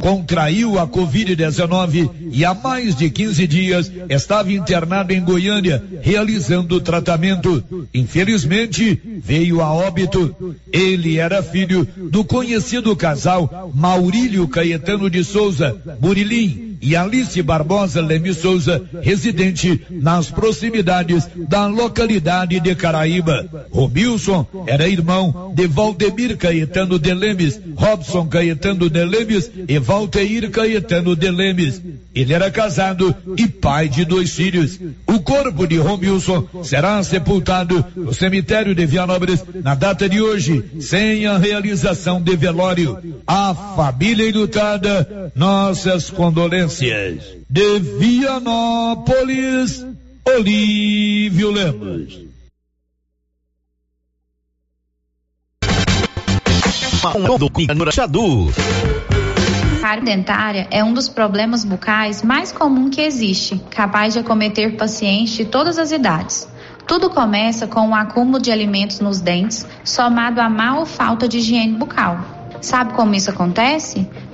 contraiu a Covid-19 e há mais de 15 dias estava internado em Goiânia, realizando tratamento. Infelizmente, veio a óbito. Ele era filho do conhecido casal Maurílio Caetano de Souza, Murilim, e Alice Barbosa Leme Souza, residente nas proximidades da localidade de Caraíba. Romilson era irmão de Valdemir Caetano de Lemes, Robson Caetano de Lemes e Valteir Caetano de Lemes. Ele era casado e pai de dois filhos. O corpo de Romilson será sepultado no cemitério de Vianópolis na data de hoje, sem a realização de velório. A família enlutada, nossas condolências. De Vianópolis, Olívio Lemos. cárie dentária é um dos problemas bucais mais comum que existe, capaz de acometer pacientes de todas as idades. Tudo começa com o um acúmulo de alimentos nos dentes, somado a má ou falta de higiene bucal. Sabe como isso acontece?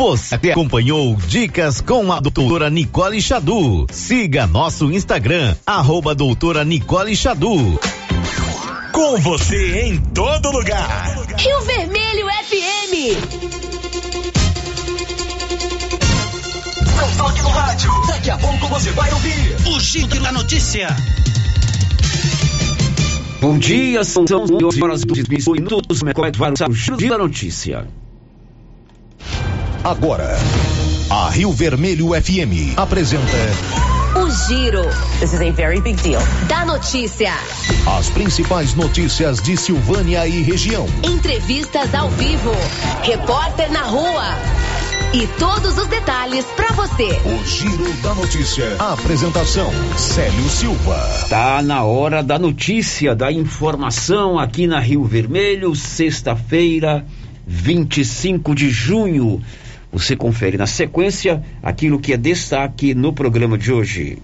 Você acompanhou Dicas com a doutora Nicole Xadu. Siga nosso Instagram, arroba doutora Nicole Xadu. Com você em todo lugar. Rio Vermelho FM. Não toque no rádio. Daqui a pouco você vai ouvir o Giro da Notícia. Bom dia, são 11 horas e minutos. Começa o Giro da Notícia. Agora, a Rio Vermelho FM apresenta. O Giro. This is a very big deal. Da notícia. As principais notícias de Silvânia e região. Entrevistas ao vivo. Repórter na rua. E todos os detalhes para você. O Giro da Notícia. A apresentação: Célio Silva. Tá na hora da notícia, da informação aqui na Rio Vermelho, sexta-feira, 25 de junho. Você confere na sequência aquilo que é destaque no programa de hoje.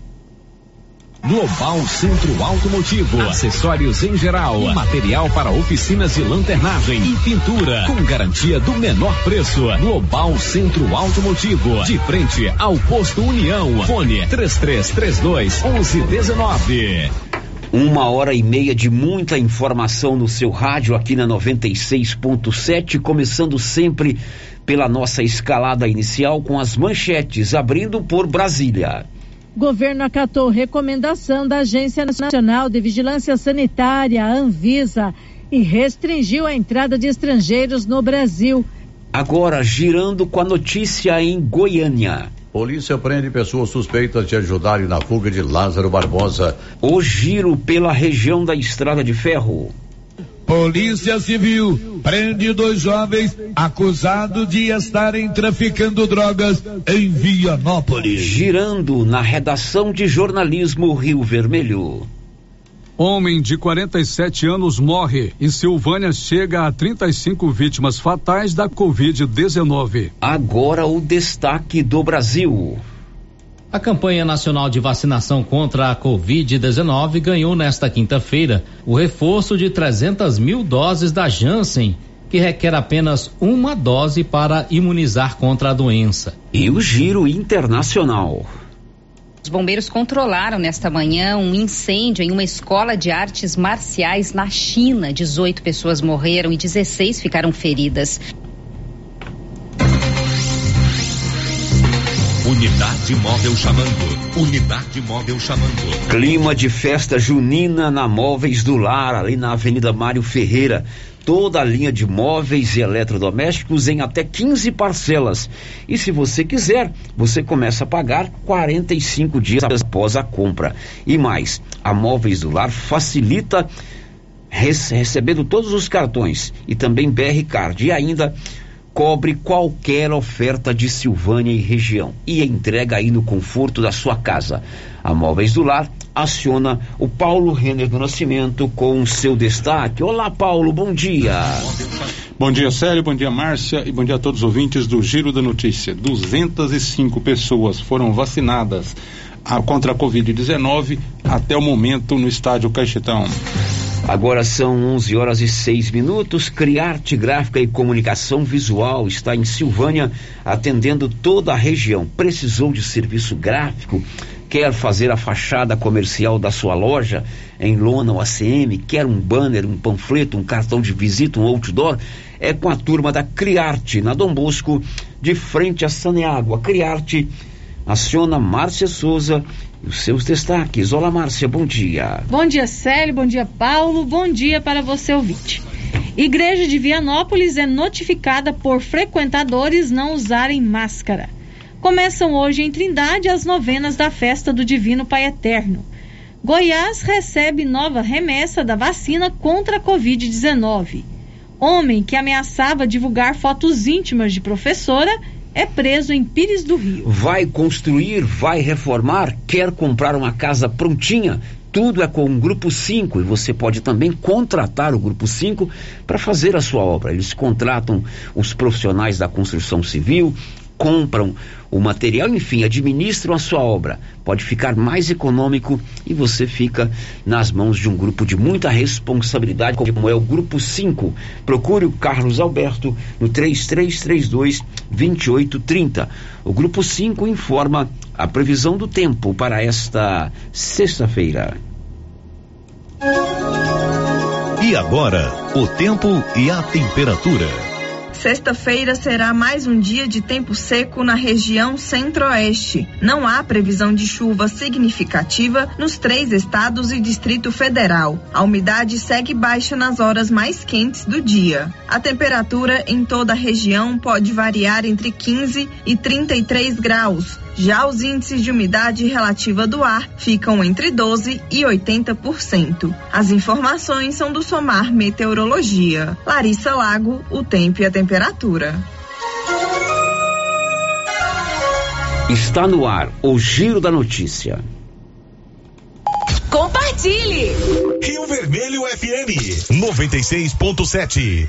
Global Centro Automotivo, acessórios em geral, material para oficinas de lanternagem e pintura, com garantia do menor preço. Global Centro Automotivo, de frente ao posto União. Fone 3332 1119. Uma hora e meia de muita informação no seu rádio aqui na 96.7, começando sempre pela nossa escalada inicial com as manchetes, abrindo por Brasília. Governo acatou recomendação da Agência Nacional de Vigilância Sanitária, Anvisa, e restringiu a entrada de estrangeiros no Brasil. Agora, girando com a notícia em Goiânia. Polícia prende pessoas suspeitas de ajudarem na fuga de Lázaro Barbosa. O giro pela região da Estrada de Ferro. Polícia Civil prende dois jovens acusados de estarem traficando drogas em Vianópolis. Girando na redação de jornalismo Rio Vermelho. Homem de 47 anos morre e Silvânia chega a 35 vítimas fatais da Covid-19. Agora o destaque do Brasil. A campanha nacional de vacinação contra a Covid-19 ganhou nesta quinta-feira o reforço de 300 mil doses da Janssen, que requer apenas uma dose para imunizar contra a doença. E o giro internacional. Os bombeiros controlaram nesta manhã um incêndio em uma escola de artes marciais na China. 18 pessoas morreram e 16 ficaram feridas. Unidade móvel chamando. Unidade móvel chamando. Clima de festa junina na Móveis do Lar, ali na Avenida Mário Ferreira. toda a linha de móveis e eletrodomésticos em até 15 parcelas. E se você quiser, você começa a pagar 45 dias após a compra. E mais, a Móveis do Lar facilita recebendo todos os cartões e também BR Card e ainda cobre qualquer oferta de Silvânia e região e entrega aí no conforto da sua casa. A Móveis do Lar aciona o Paulo Renner do Nascimento com seu destaque. Olá, Paulo, bom dia. Bom dia, Célio, bom dia, Márcia e bom dia a todos os ouvintes do Giro da Notícia. 205 pessoas foram vacinadas contra a Covid-19 até o momento no estádio Caixetão. Agora são 11 horas e 6 minutos. Criarte Gráfica e Comunicação Visual está em Silvânia, atendendo toda a região. Precisou de serviço gráfico? Quer fazer a fachada comercial da sua loja em lona ou ACM? Quer um banner, um panfleto, um cartão de visita, um outdoor? É com a turma da Criarte, na Dom Bosco, de frente a Saneágua. Criarte aciona Márcia Souza os seus destaques. Olá, Márcia, bom dia. Bom dia, Célio, bom dia, Paulo, bom dia para você, ouvinte. Igreja de Vianópolis é notificada por frequentadores não usarem máscara. Começam hoje em Trindade as novenas da festa do Divino Pai Eterno. Goiás recebe nova remessa da vacina contra a Covid-19. Homem que ameaçava divulgar fotos íntimas de professora é preso em Pires do Rio. Vai construir, vai reformar, quer comprar uma casa prontinha? Tudo é com o Grupo 5 e você pode também contratar o Grupo 5 para fazer a sua obra. Eles contratam os profissionais da construção civil, compram o material, enfim, administram a sua obra. Pode ficar mais econômico e você fica nas mãos de um grupo de muita responsabilidade, como é o Grupo 5. Procure o Carlos Alberto no 3332 2830. O Grupo 5 informa a previsão do tempo para esta sexta-feira. E agora, o tempo e a temperatura. Sexta-feira será mais um dia de tempo seco na região centro-oeste. Não há previsão de chuva significativa nos três estados e Distrito Federal. A umidade segue baixa nas horas mais quentes do dia. A temperatura em toda a região pode variar entre 15 e 33 graus. Já os índices de umidade relativa do ar ficam entre 12 e 80%. As informações são do Somar Meteorologia. Larissa Lago, o tempo e a temperatura. Está no ar o Giro da Notícia. Compartilhe! Rio Vermelho FM 96.7.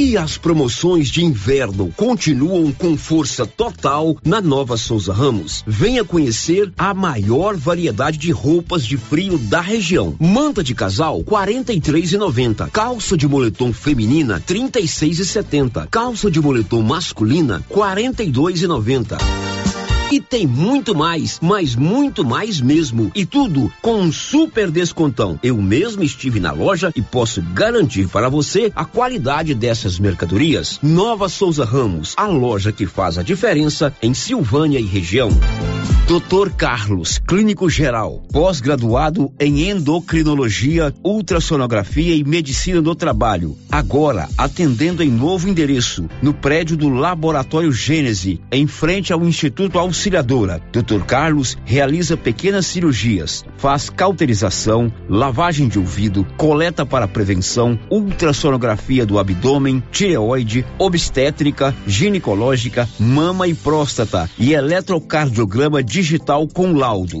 E as promoções de inverno continuam com força total na Nova Souza Ramos. Venha conhecer a maior variedade de roupas de frio da região. Manta de casal 43,90. Calça de moletom feminina 36,70. Calça de moletom masculina 42,90. E tem muito mais, mas muito mais mesmo. E tudo com um super descontão. Eu mesmo estive na loja e posso garantir para você a qualidade dessas mercadorias. Nova Souza Ramos, a loja que faz a diferença em Silvânia e região. Doutor Carlos, clínico geral, pós-graduado em endocrinologia, ultrassonografia e medicina do trabalho. Agora atendendo em novo endereço, no prédio do Laboratório Gênese, em frente ao Instituto Auxiliadora. Doutor Carlos realiza pequenas cirurgias, faz cauterização, lavagem de ouvido, coleta para prevenção, ultrassonografia do abdômen, tireoide, obstétrica, ginecológica, mama e próstata e eletrocardiograma digital com laudo.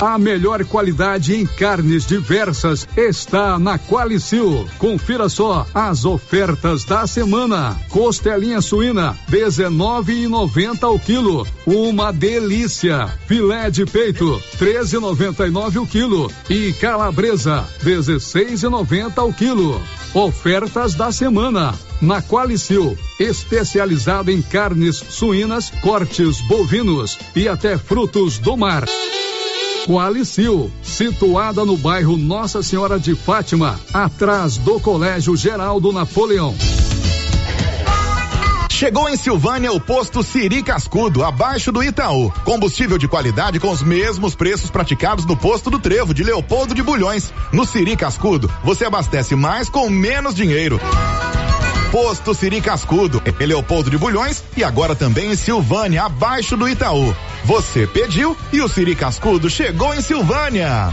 A melhor qualidade em carnes diversas está na Qualicil. Confira só as ofertas da semana. Costelinha suína, 19,90 o quilo. Uma delícia. Filé de peito, 13,99 o quilo. E calabresa, 16,90 o quilo. Ofertas da semana. Na Qualicil, especializado em carnes suínas, cortes bovinos e até frutos do mar. Qualicil, situada no bairro Nossa Senhora de Fátima, atrás do Colégio Geraldo Napoleão. Chegou em Silvânia o posto Siri Cascudo, abaixo do Itaú. Combustível de qualidade com os mesmos preços praticados no posto do Trevo de Leopoldo de Bulhões. No Siri Cascudo, você abastece mais com menos dinheiro. Posto Siri Cascudo, em Leopoldo de Bulhões e agora também em Silvânia, abaixo do Itaú. Você pediu e o Siri Cascudo chegou em Silvânia.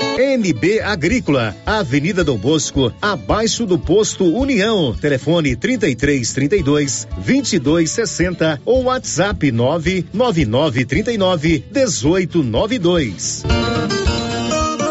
NB Agrícola, Avenida Dom Bosco, abaixo do posto União. Telefone 33 32 22 60 ou WhatsApp 999 39 18 92.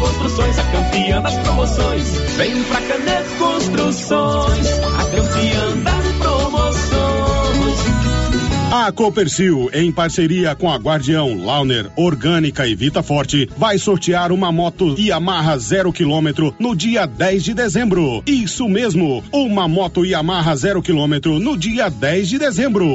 Construções, a campeã das promoções. Vem pra Canedo Construções, a campeã das promoções. A Copercil, em parceria com a Guardião, Launer, Orgânica e Vita Forte, vai sortear uma moto Yamaha zero quilômetro no dia 10 de dezembro. Isso mesmo, uma moto Yamaha zero quilômetro no dia 10 de dezembro.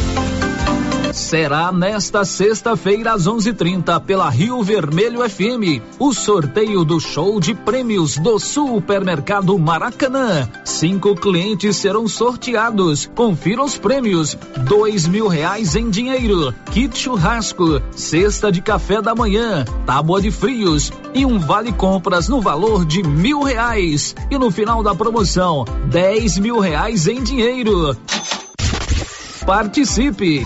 Será nesta sexta-feira às 11:30 pela Rio Vermelho FM o sorteio do show de prêmios do Supermercado Maracanã. Cinco clientes serão sorteados. Confira os prêmios: dois mil reais em dinheiro, kit churrasco, cesta de café da manhã, tábua de frios e um vale compras no valor de mil reais. E no final da promoção, dez mil reais em dinheiro. Participe!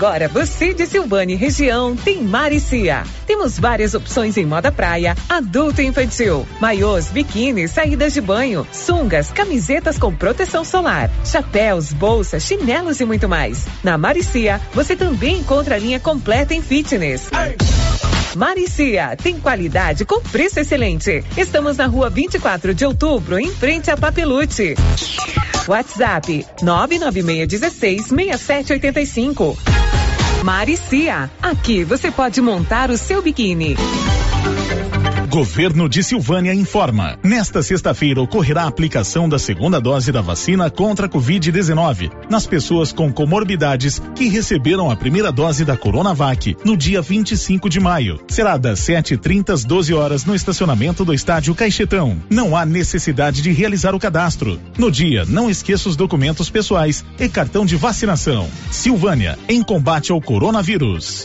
Agora você de Silvânia e região tem Maricia. Temos várias opções em moda praia, adulto e infantil, maiôs, biquínis, saídas de banho, sungas, camisetas com proteção solar, chapéus, bolsas, chinelos e muito mais. Na Maricia, você também encontra a linha completa em fitness. Maricia, tem qualidade com preço excelente. Estamos na rua 24 de outubro, em frente a Papelute. WhatsApp 99616 6785. Maricia, aqui você pode montar o seu biquíni. Governo de Silvânia informa. Nesta sexta-feira ocorrerá a aplicação da segunda dose da vacina contra a Covid-19 nas pessoas com comorbidades que receberam a primeira dose da Coronavac no dia 25 de maio. Será das 7h30 às 12 horas no estacionamento do estádio Caixetão. Não há necessidade de realizar o cadastro. No dia, não esqueça os documentos pessoais e cartão de vacinação. Silvânia, em combate ao coronavírus.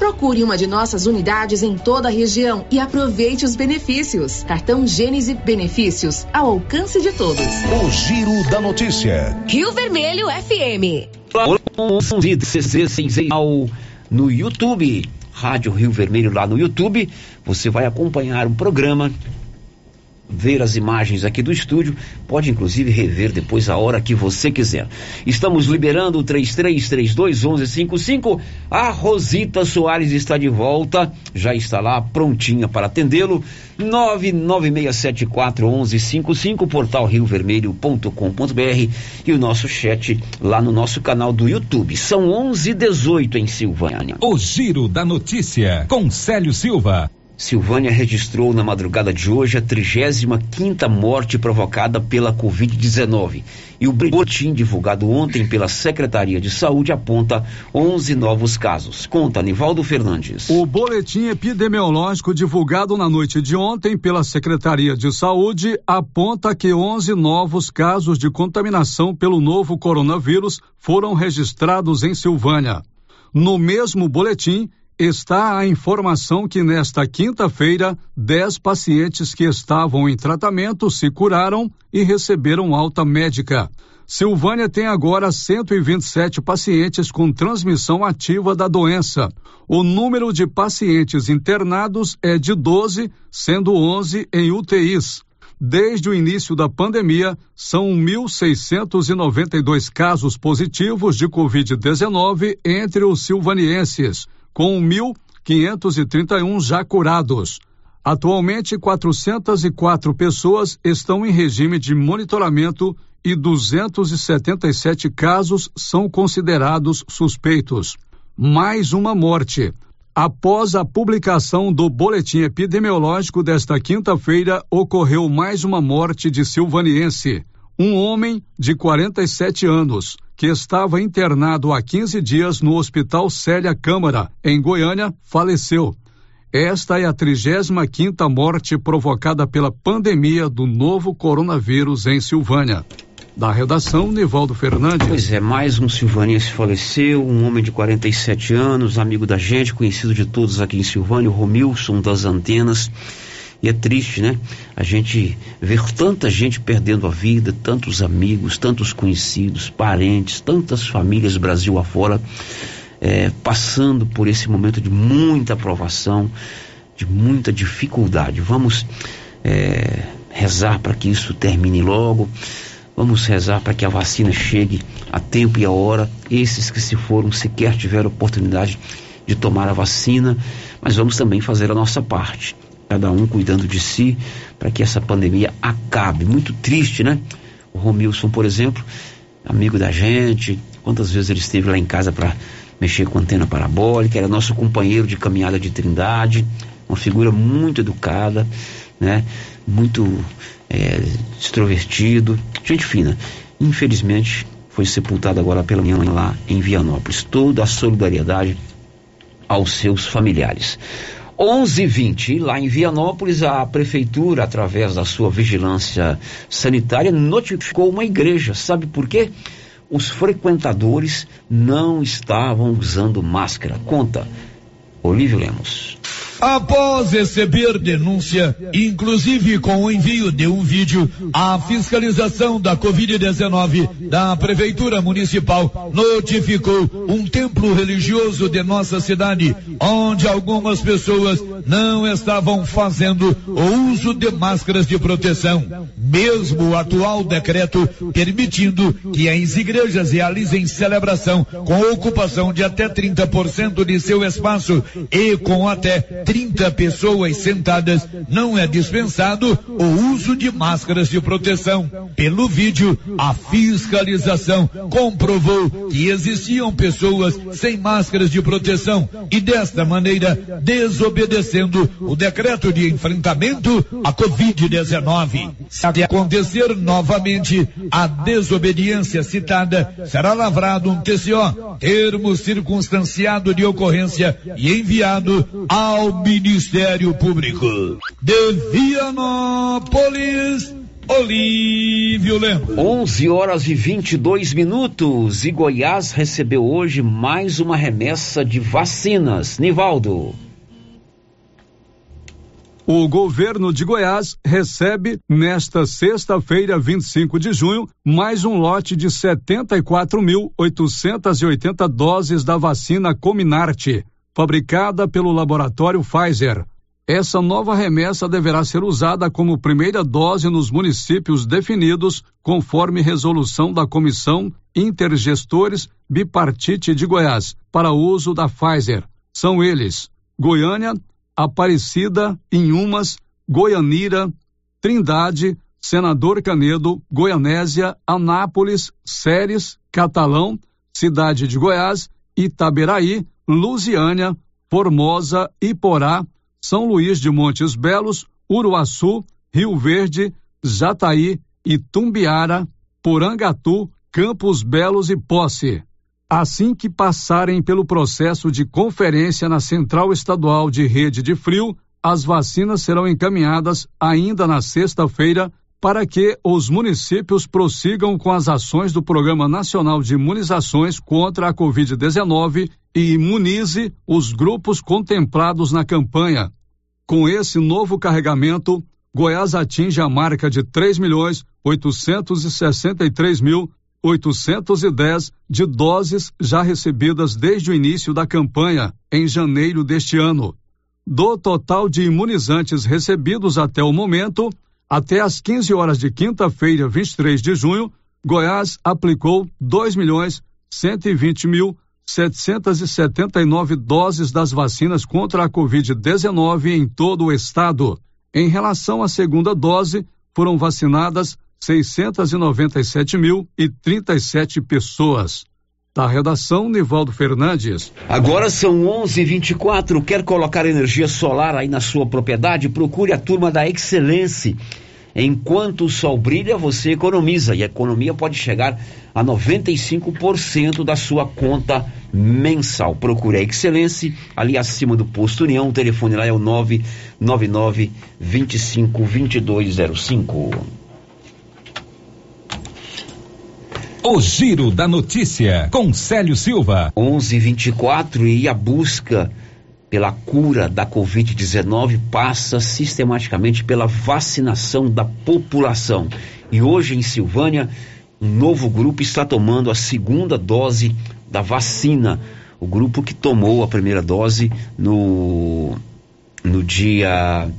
Procure uma de nossas unidades em toda a região e aproveite os benefícios. Cartão Gênese Benefícios ao alcance de todos. O Giro da Notícia. Rio Vermelho FM. ao no YouTube, Rádio Rio Vermelho lá no YouTube. Você vai acompanhar o programa ver as imagens aqui do estúdio, pode inclusive rever depois a hora que você quiser. Estamos liberando o 33321155. A Rosita Soares está de volta, já está lá prontinha para atendê-lo. 996741155, portal riovermelho.com.br e o nosso chat lá no nosso canal do YouTube. São 11:18 em Silvânia. O Giro da Notícia com Célio Silva. Silvânia registrou na madrugada de hoje a 35 morte provocada pela Covid-19. E o boletim divulgado ontem pela Secretaria de Saúde aponta 11 novos casos. Conta, Nivaldo Fernandes. O boletim epidemiológico divulgado na noite de ontem pela Secretaria de Saúde aponta que 11 novos casos de contaminação pelo novo coronavírus foram registrados em Silvânia. No mesmo boletim, está a informação que nesta quinta-feira, 10 pacientes que estavam em tratamento se curaram e receberam alta médica. Silvânia tem agora 127 pacientes com transmissão ativa da doença. O número de pacientes internados é de 12, sendo 11 em UTIs. Desde o início da pandemia, são 1.692 casos positivos de Covid-19 entre os silvanienses com 1.531 já curados. Atualmente, 404 pessoas estão em regime de monitoramento e 277 casos são considerados suspeitos. Mais uma morte. Após a publicação do boletim epidemiológico desta quinta-feira, ocorreu mais uma morte de silvaniense. Um homem de 47 anos que estava internado há 15 dias no Hospital Célia Câmara, em Goiânia, faleceu. Esta é a 35 morte provocada pela pandemia do novo coronavírus em Silvânia. Da redação, Nivaldo Fernandes. Pois é, mais um silvaniense faleceu, um homem de 47 anos, amigo da gente, conhecido de todos aqui em Silvânia, o Romilson das Antenas. E é triste, né? A gente ver tanta gente perdendo a vida, tantos amigos, tantos conhecidos, parentes, tantas famílias Brasil afora, é, passando por esse momento de muita provação, de muita dificuldade. Vamos é, rezar para que isso termine logo. Vamos rezar para que a vacina chegue a tempo e a hora. Esses que se foram sequer tiveram oportunidade de tomar a vacina, mas vamos também fazer a nossa parte cada um cuidando de si, para que essa pandemia acabe. Muito triste, né? O Romilson, por exemplo, amigo da gente, quantas vezes ele esteve lá em casa para mexer com antena parabólica, era nosso companheiro de caminhada de Trindade, uma figura muito educada, né? Muito é, extrovertido, gente fina. Infelizmente, foi sepultado agora pela manhã lá em Vianópolis. Toda a solidariedade aos seus familiares. 11:20 lá em Vianópolis a prefeitura através da sua vigilância sanitária notificou uma igreja, sabe por quê? Os frequentadores não estavam usando máscara. Conta Olívio Lemos. Após receber denúncia, inclusive com o envio de um vídeo, a fiscalização da Covid-19 da Prefeitura Municipal notificou um templo religioso de nossa cidade, onde algumas pessoas não estavam fazendo o uso de máscaras de proteção. Mesmo o atual decreto permitindo que as igrejas realizem celebração com ocupação de até 30% de seu espaço e com até 30 pessoas sentadas, não é dispensado o uso de máscaras de proteção. Pelo vídeo, a fiscalização comprovou que existiam pessoas sem máscaras de proteção e desta maneira desobedecendo o decreto de enfrentamento à Covid-19. Se acontecer novamente a desobediência citada, será lavrado um TCO, termo circunstanciado de ocorrência e enviado ao Ministério Público. De Vianópolis, Olívio Lemos. 11 horas e 22 minutos e Goiás recebeu hoje mais uma remessa de vacinas. Nivaldo. O governo de Goiás recebe, nesta sexta-feira, 25 de junho, mais um lote de 74.880 doses da vacina Cominarte, fabricada pelo laboratório Pfizer. Essa nova remessa deverá ser usada como primeira dose nos municípios definidos, conforme resolução da Comissão Intergestores Bipartite de Goiás, para uso da Pfizer. São eles: Goiânia, Aparecida, Inhumas, Goianira, Trindade, Senador Canedo, Goianésia, Anápolis, Séries, Catalão, Cidade de Goiás, Itaberaí, Lusiânia, Formosa, Iporá, São Luís de Montes Belos, Uruaçu, Rio Verde, Jataí, Itumbiara, Porangatu, Campos Belos e Posse. Assim que passarem pelo processo de conferência na Central Estadual de Rede de Frio, as vacinas serão encaminhadas ainda na sexta-feira para que os municípios prossigam com as ações do Programa Nacional de Imunizações contra a Covid-19 e imunize os grupos contemplados na campanha. Com esse novo carregamento, Goiás atinge a marca de 3 milhões 863 mil 810 de doses já recebidas desde o início da campanha, em janeiro deste ano. Do total de imunizantes recebidos até o momento, até às 15 horas de quinta-feira, 23 de junho, Goiás aplicou 2 milhões 120 mil 779 doses das vacinas contra a Covid-19 em todo o estado. Em relação à segunda dose, foram vacinadas 697.037 pessoas. Da redação, Nivaldo Fernandes. Agora são 11:24. Quer colocar energia solar aí na sua propriedade? Procure a turma da Excelência. Enquanto o sol brilha, você economiza e a economia pode chegar a 95% da sua conta mensal. Procure a Excelência ali acima do posto União. O telefone lá é o 999 25 2205. O Giro da Notícia, com Célio Silva. 11:24 e a busca pela cura da Covid-19 passa sistematicamente pela vacinação da população. E hoje em Silvânia, um novo grupo está tomando a segunda dose da vacina. O grupo que tomou a primeira dose no, no dia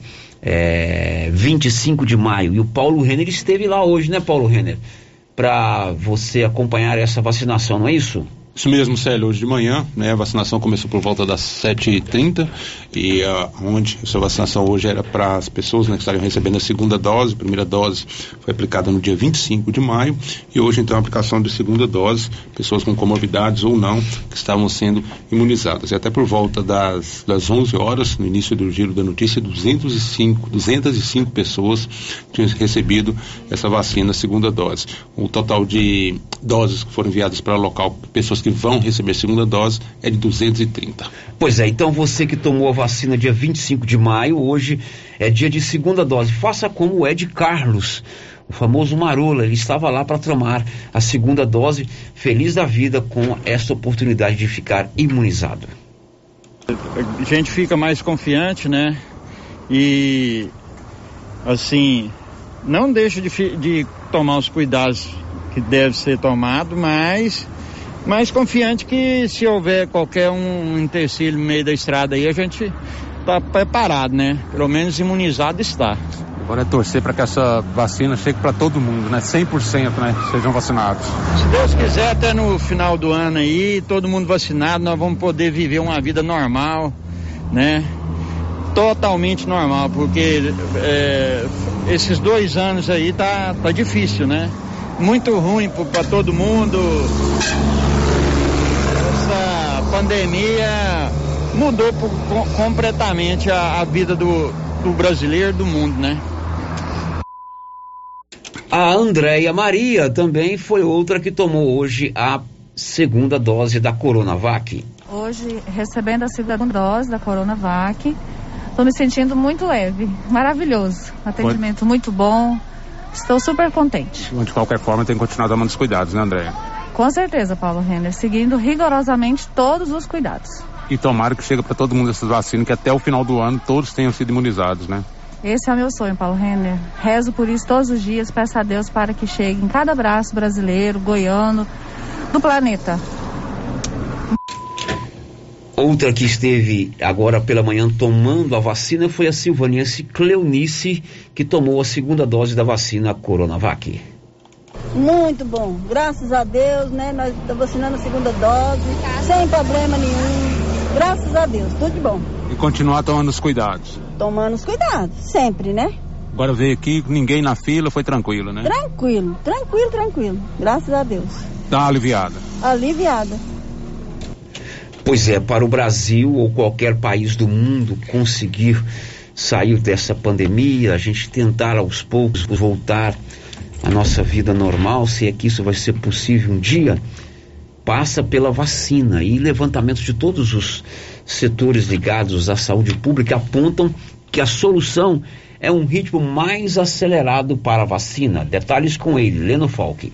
é, 25 de maio. E o Paulo Renner esteve lá hoje, né, Paulo Renner? Para você acompanhar essa vacinação, não é isso? Isso mesmo, Célio, hoje de manhã, né, a vacinação começou por volta das 7h30 e uh, onde essa vacinação hoje era para as pessoas né, que estariam recebendo a segunda dose, a primeira dose foi aplicada no dia 25 de maio e hoje então a aplicação de segunda dose, pessoas com comorbidades ou não, que estavam sendo imunizadas. E até por volta das, das 11 horas, no início do giro da notícia, 205, 205 pessoas tinham recebido essa vacina segunda dose. O total de doses que foram enviadas para o local, pessoas que vão receber segunda dose, é de 230. Pois é, então você que tomou a vacina dia 25 de maio, hoje é dia de segunda dose. Faça como o Ed Carlos, o famoso Marola, ele estava lá para tomar a segunda dose, feliz da vida com essa oportunidade de ficar imunizado. A gente fica mais confiante, né? E assim, não deixa de, de tomar os cuidados que deve ser tomado, mas mais confiante que se houver qualquer um empecilho no meio da estrada aí, a gente está preparado, né? Pelo menos imunizado está. Agora é torcer para que essa vacina chegue para todo mundo, né? 100% né? sejam vacinados. Se Deus quiser, até no final do ano aí, todo mundo vacinado, nós vamos poder viver uma vida normal, né? Totalmente normal, porque é, esses dois anos aí tá, tá difícil, né? Muito ruim para todo mundo pandemia mudou por, com, completamente a, a vida do, do brasileiro do mundo, né? A Andréia Maria também foi outra que tomou hoje a segunda dose da Coronavac. Hoje, recebendo a segunda dose da Coronavac, estou me sentindo muito leve, maravilhoso. Atendimento muito bom, estou super contente. De qualquer forma, tem que continuar tomando os cuidados, né, Andréia? Com certeza, Paulo Renner, seguindo rigorosamente todos os cuidados. E tomara que chegue para todo mundo essas vacinas, que até o final do ano todos tenham sido imunizados, né? Esse é o meu sonho, Paulo Renner. Rezo por isso todos os dias, peço a Deus para que chegue em cada braço brasileiro, goiano, do planeta. Outra que esteve agora pela manhã tomando a vacina foi a silvaniense Cleonice, que tomou a segunda dose da vacina Coronavac. Muito bom, graças a Deus, né? Nós estamos vacinando a segunda dose, sem problema nenhum. Graças a Deus, tudo de bom. E continuar tomando os cuidados. Tomando os cuidados, sempre, né? Agora veio aqui, ninguém na fila, foi tranquilo, né? Tranquilo, tranquilo, tranquilo. Graças a Deus. Tá aliviada. Aliviada. Pois é, para o Brasil ou qualquer país do mundo conseguir sair dessa pandemia, a gente tentar aos poucos voltar a nossa vida normal, se é que isso vai ser possível um dia, passa pela vacina e levantamentos de todos os setores ligados à saúde pública apontam que a solução é um ritmo mais acelerado para a vacina. Detalhes com ele, Leno Falck.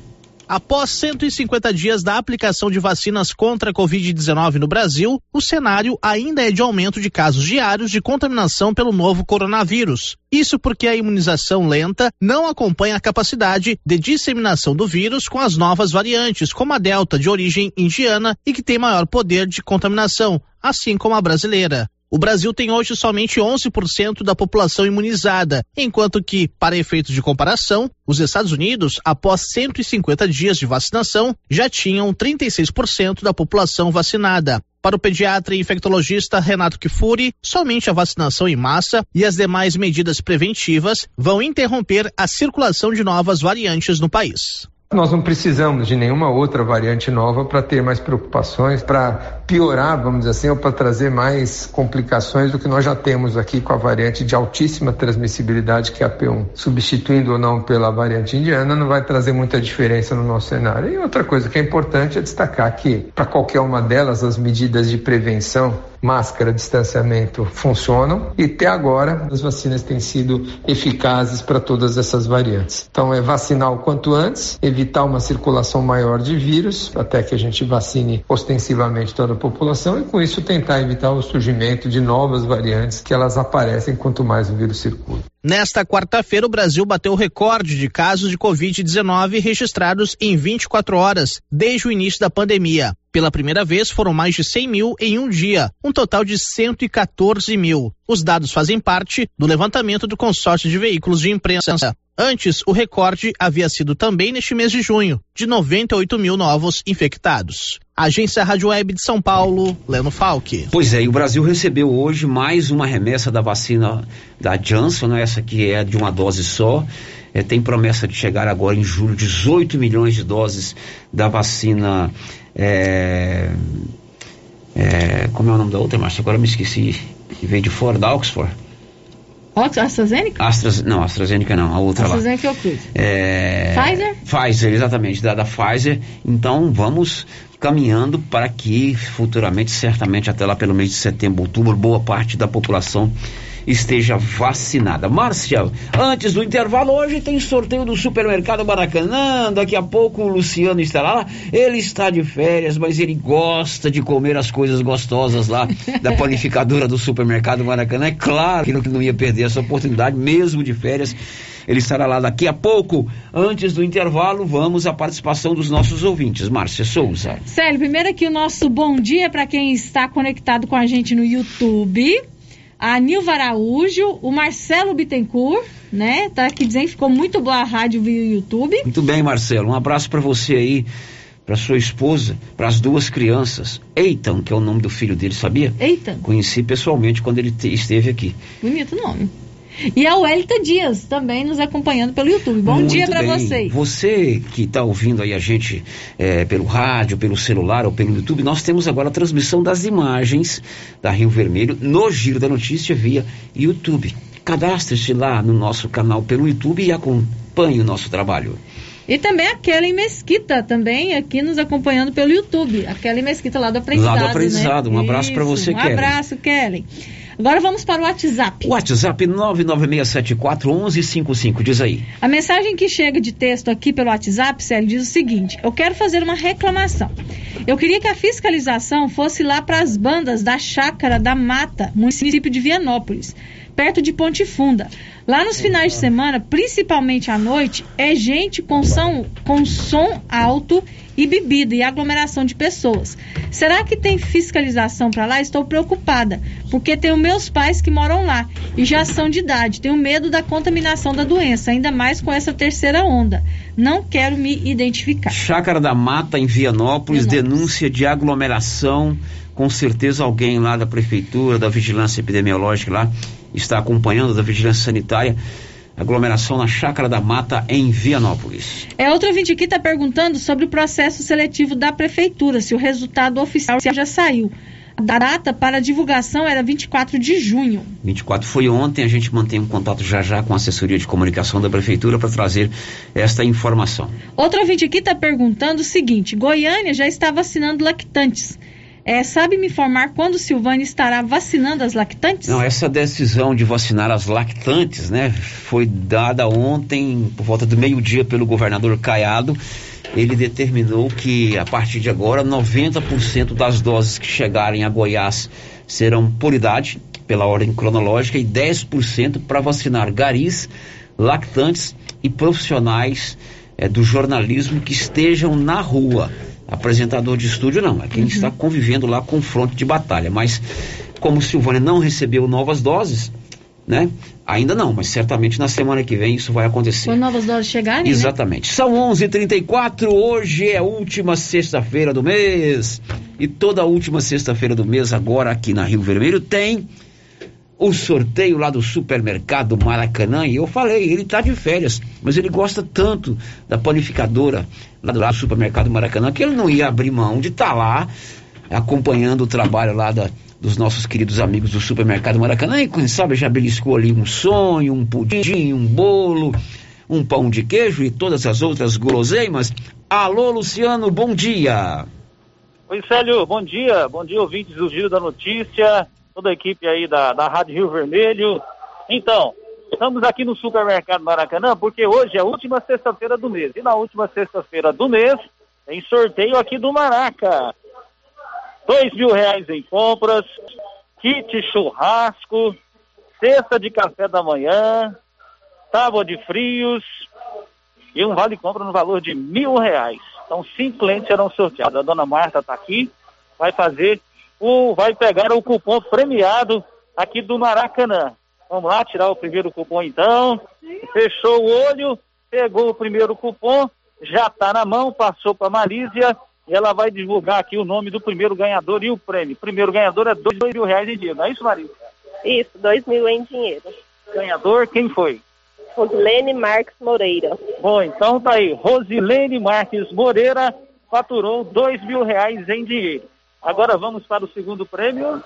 Após 150 dias da aplicação de vacinas contra a Covid-19 no Brasil, o cenário ainda é de aumento de casos diários de contaminação pelo novo coronavírus. Isso porque a imunização lenta não acompanha a capacidade de disseminação do vírus com as novas variantes, como a Delta, de origem indiana e que tem maior poder de contaminação, assim como a brasileira. O Brasil tem hoje somente 11% da população imunizada, enquanto que, para efeitos de comparação, os Estados Unidos, após 150 dias de vacinação, já tinham 36% da população vacinada. Para o pediatra e infectologista Renato Kifuri, somente a vacinação em massa e as demais medidas preventivas vão interromper a circulação de novas variantes no país. Nós não precisamos de nenhuma outra variante nova para ter mais preocupações, para piorar, vamos dizer assim, ou para trazer mais complicações do que nós já temos aqui com a variante de altíssima transmissibilidade, que é a P1. Substituindo ou não pela variante indiana, não vai trazer muita diferença no nosso cenário. E outra coisa que é importante é destacar que, para qualquer uma delas, as medidas de prevenção máscara, distanciamento funcionam e até agora as vacinas têm sido eficazes para todas essas variantes. Então é vacinar o quanto antes, evitar uma circulação maior de vírus até que a gente vacine ostensivamente toda a população e com isso tentar evitar o surgimento de novas variantes que elas aparecem quanto mais o vírus circula. Nesta quarta-feira, o Brasil bateu o recorde de casos de Covid-19 registrados em 24 horas, desde o início da pandemia. Pela primeira vez, foram mais de 100 mil em um dia, um total de 114 mil. Os dados fazem parte do levantamento do consórcio de veículos de imprensa. Antes, o recorde havia sido também neste mês de junho, de 98 mil novos infectados. Agência Rádio Web de São Paulo, Leno Falque. Pois é, e o Brasil recebeu hoje mais uma remessa da vacina da Janssen, né? essa que é de uma dose só. É, tem promessa de chegar agora em julho 18 milhões de doses da vacina. É, é, como é o nome da outra, Márcia? Agora me esqueci. Que veio de fora, da Oxford. Ox- AstraZeneca? Astras, não, AstraZeneca não, a outra lá. AstraZeneca é o? É, Pfizer? Pfizer, exatamente, da, da Pfizer. Então vamos caminhando para que futuramente, certamente até lá pelo mês de setembro, outubro, boa parte da população esteja vacinada. Márcia, antes do intervalo, hoje tem sorteio do supermercado Maracanã. Daqui a pouco o Luciano estará lá. Ele está de férias, mas ele gosta de comer as coisas gostosas lá da panificadora do supermercado Maracanã. É claro que não- ia perder essa oportunidade, mesmo de férias. Ele estará lá daqui a pouco. Antes do intervalo, vamos à participação dos nossos ouvintes. Márcia Souza. Célio, primeiro aqui o nosso bom dia para quem está conectado com a gente no YouTube. A Nilva Araújo, o Marcelo Bittencourt, né? Tá aqui dizendo que ficou muito boa a rádio via YouTube. Muito bem, Marcelo. Um abraço para você aí, para sua esposa, para as duas crianças. Eitan, que é o nome do filho dele, sabia? Eitan. Conheci pessoalmente quando ele te- esteve aqui. Bonito nome. E a Welita Dias também nos acompanhando pelo YouTube. Bom Muito dia para vocês. Você que está ouvindo aí a gente eh, pelo rádio, pelo celular ou pelo YouTube, nós temos agora a transmissão das imagens da Rio Vermelho no Giro da Notícia via YouTube. Cadastre-se lá no nosso canal pelo YouTube e acompanhe o nosso trabalho. E também a Kelly Mesquita, também aqui nos acompanhando pelo YouTube. A Kelly Mesquita lá do Aprendizado. Lá do Aprendizado. né? Um abraço Isso, você, um Kelly. abraço, Kelly. Agora vamos para o WhatsApp. WhatsApp 996741155, diz aí. A mensagem que chega de texto aqui pelo WhatsApp, Célio, diz o seguinte: Eu quero fazer uma reclamação. Eu queria que a fiscalização fosse lá para as bandas da Chácara da Mata, município de Vianópolis, perto de Ponte Funda. Lá nos finais de semana, principalmente à noite, é gente com som, com som alto e bebida e aglomeração de pessoas. Será que tem fiscalização para lá? Estou preocupada, porque tenho meus pais que moram lá e já são de idade. Tenho medo da contaminação da doença, ainda mais com essa terceira onda. Não quero me identificar. Chácara da Mata, em Vianópolis, denúncia de aglomeração. Com certeza alguém lá da prefeitura, da vigilância epidemiológica lá, está acompanhando, da vigilância sanitária. Aglomeração na Chácara da Mata, em Vianópolis. É outro ouvinte aqui está perguntando sobre o processo seletivo da prefeitura, se o resultado oficial já saiu. A data para divulgação era 24 de junho. 24 foi ontem, a gente mantém um contato já já com a assessoria de comunicação da prefeitura para trazer esta informação. Outro ouvinte aqui está perguntando o seguinte: Goiânia já está vacinando lactantes. É, sabe me informar quando Silvânia estará vacinando as lactantes? Não, essa decisão de vacinar as lactantes, né, foi dada ontem por volta do meio-dia pelo governador Caiado. Ele determinou que a partir de agora 90% das doses que chegarem a Goiás serão por idade, pela ordem cronológica, e 10% para vacinar garis, lactantes e profissionais eh, do jornalismo que estejam na rua. Apresentador de estúdio não, é quem está convivendo lá com o fronte de batalha. Mas como Silvânia não recebeu novas doses, né? Ainda não, mas certamente na semana que vem isso vai acontecer. Quando novas doses chegarem, né? Exatamente. São 11:34. Hoje é a última sexta-feira do mês e toda a última sexta-feira do mês agora aqui na Rio Vermelho tem o sorteio lá do supermercado Maracanã. E eu falei, ele tá de férias, mas ele gosta tanto da panificadora lá do, lá do supermercado Maracanã que ele não ia abrir mão de estar lá acompanhando o trabalho lá da, dos nossos queridos amigos do supermercado Maracanã. E quem sabe já beliscou ali um sonho, um pudim, um bolo, um pão de queijo e todas as outras guloseimas. Alô, Luciano, bom dia. Oi, Célio, bom dia. Bom dia, ouvintes do Giro da Notícia, toda a equipe aí da, da Rádio Rio Vermelho. Então, estamos aqui no Supermercado Maracanã porque hoje é a última sexta-feira do mês. E na última sexta-feira do mês tem sorteio aqui do Maraca. Dois mil reais em compras, kit churrasco, cesta de café da manhã, tábua de frios e um vale-compra no valor de mil reais. Então, cinco clientes serão sorteados. A dona Marta está aqui, vai fazer o, vai pegar o cupom premiado aqui do Maracanã. Vamos lá, tirar o primeiro cupom então. Fechou o olho, pegou o primeiro cupom, já está na mão, passou para Marísia e ela vai divulgar aqui o nome do primeiro ganhador e o prêmio. Primeiro ganhador é dois mil reais em dinheiro, não é isso, Marísia? Isso, dois mil em dinheiro. Ganhador, quem foi? Rosilene Marques Moreira. Bom, então tá aí. Rosilene Marques Moreira faturou dois mil reais em dinheiro. Agora vamos para o segundo prêmio.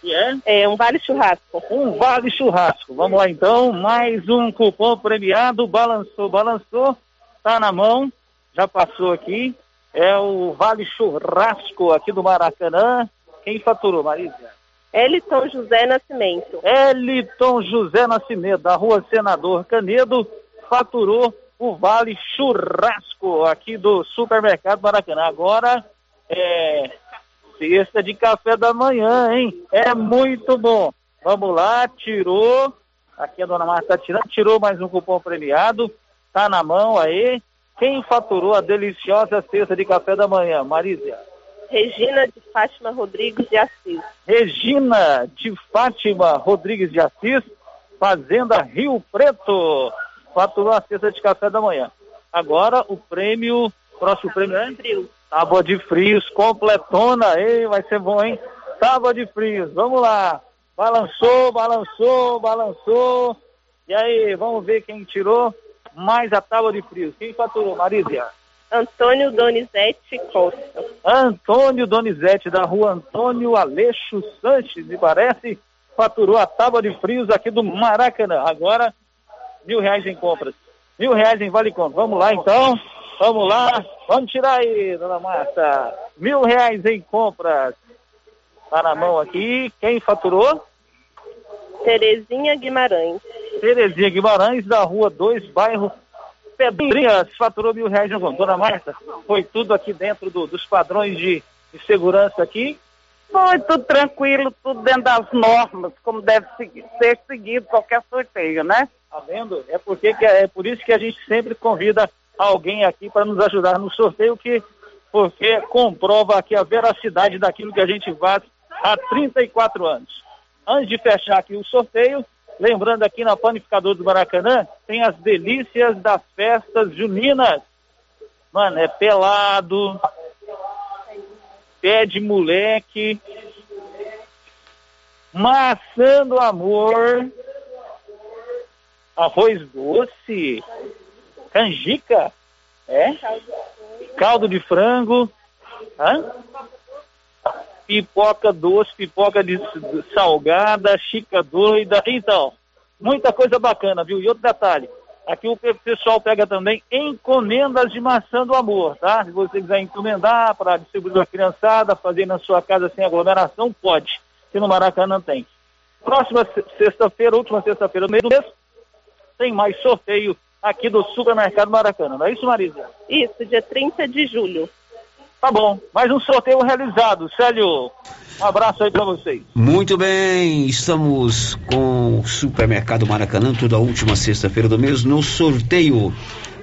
Que é? É um vale churrasco. Um vale churrasco. Vamos lá então. Mais um cupom premiado. Balançou, balançou. Tá na mão. Já passou aqui. É o vale churrasco aqui do Maracanã. Quem faturou, Marisa? Eliton José Nascimento. Eliton José Nascimento, da rua Senador Canedo, faturou o Vale Churrasco aqui do Supermercado Maracanã. Agora é cesta de café da manhã, hein? É muito bom. Vamos lá, tirou. Aqui a dona Marta está tirando, tirou mais um cupom premiado. Tá na mão aí. Quem faturou a deliciosa cesta de café da manhã? Marísia. Regina de Fátima Rodrigues de Assis. Regina de Fátima Rodrigues de Assis, Fazenda Rio Preto. Faturou a cesta de café da manhã. Agora o prêmio, próximo prêmio é? Frio. Tábua de frios, completona. Ei, vai ser bom, hein? Tábua de frios, vamos lá. Balançou, balançou, balançou. E aí, vamos ver quem tirou mais a tábua de frios. Quem faturou, Marísia? Antônio Donizete Costa. Antônio Donizete, da rua Antônio Aleixo Sanches, me parece, faturou a tábua de frios aqui do Maracanã. Agora, mil reais em compras. Mil reais em vale compra. Vamos lá, então. Vamos lá. Vamos tirar aí, dona Marta. Mil reais em compras. Tá na mão aqui. Quem faturou? Terezinha Guimarães. Terezinha Guimarães, da rua 2, bairro Pedrinhas faturou mil reais no Dona Marta, foi tudo aqui dentro do, dos padrões de, de, segurança aqui? Foi tudo tranquilo, tudo dentro das normas, como deve ser seguido qualquer sorteio, né? Tá vendo? É, porque, é por isso que a gente sempre convida alguém aqui para nos ajudar no sorteio, que, porque comprova aqui a veracidade daquilo que a gente faz há 34 anos. Antes de fechar aqui o sorteio, Lembrando aqui na Panificador do Maracanã, tem as delícias das festas juninas. Mano, é pelado, pé de moleque, maçã do amor, arroz doce, canjica, é? Caldo de frango, hã? pipoca doce, pipoca de, salgada, chica doida. Então, muita coisa bacana, viu? E outro detalhe, aqui o pessoal pega também encomendas de maçã do amor, tá? Se você quiser encomendar para distribuir a criançada, fazer na sua casa sem aglomeração, pode. Se no Maracanã tem. Próxima sexta-feira, última sexta-feira do mês, tem mais sorteio aqui do Supermercado Maracanã. Não é isso, Marisa? Isso, dia 30 de julho. Tá bom, mais um sorteio realizado. Célio, um abraço aí para vocês. Muito bem, estamos com o Supermercado Maracanã toda a última sexta-feira do mês no sorteio.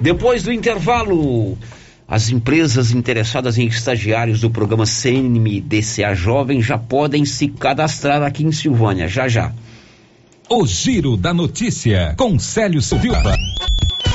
Depois do intervalo, as empresas interessadas em estagiários do programa CNMDCA Jovem já podem se cadastrar aqui em Silvânia, já já. O Giro da Notícia, com Célio Silva.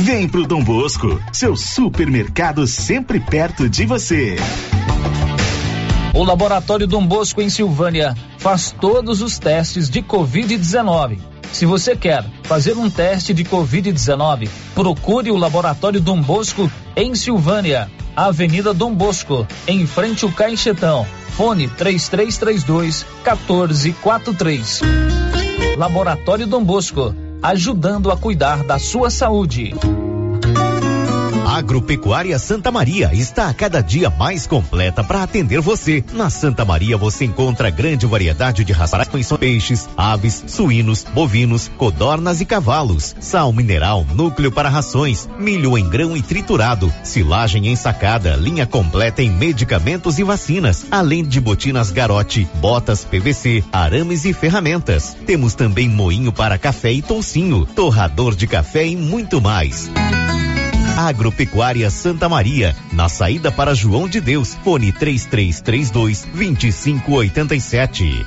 Vem pro Dom Bosco, seu supermercado sempre perto de você. O Laboratório Dom Bosco em Silvânia faz todos os testes de Covid-19. Se você quer fazer um teste de Covid-19, procure o Laboratório Dom Bosco em Silvânia, Avenida Dom Bosco, em frente ao Caixetão. Fone 3332 1443. Laboratório Dom Bosco ajudando a cuidar da sua saúde. Agropecuária Santa Maria está a cada dia mais completa para atender você. Na Santa Maria você encontra grande variedade de rações, peixes, aves, suínos, bovinos, codornas e cavalos, sal mineral, núcleo para rações, milho em grão e triturado, silagem ensacada, linha completa em medicamentos e vacinas, além de botinas garote, botas PVC, arames e ferramentas. Temos também moinho para café e toucinho, torrador de café e muito mais. Agropecuária Santa Maria, na saída para João de Deus, fone 3332 2587.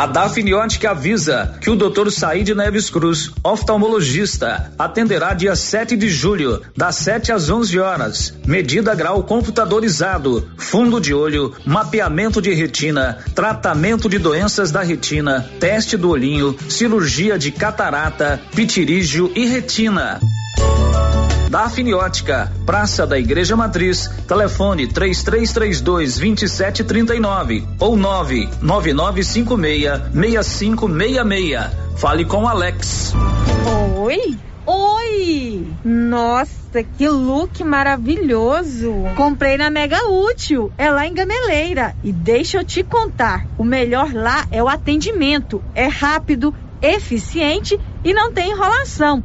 A Dafniótica avisa que o Dr. Said Neves Cruz, oftalmologista, atenderá dia 7 de julho, das 7 às 11 horas. Medida grau computadorizado, fundo de olho, mapeamento de retina, tratamento de doenças da retina, teste do olhinho, cirurgia de catarata, pitirígio e retina. Dafne Ótica, Praça da Igreja Matriz, telefone 3332 2739 ou 99956 6566. Fale com Alex. Oi? Oi! Nossa, que look maravilhoso! Comprei na Mega Útil, é lá em Gameleira. E deixa eu te contar: o melhor lá é o atendimento. É rápido, eficiente e não tem enrolação.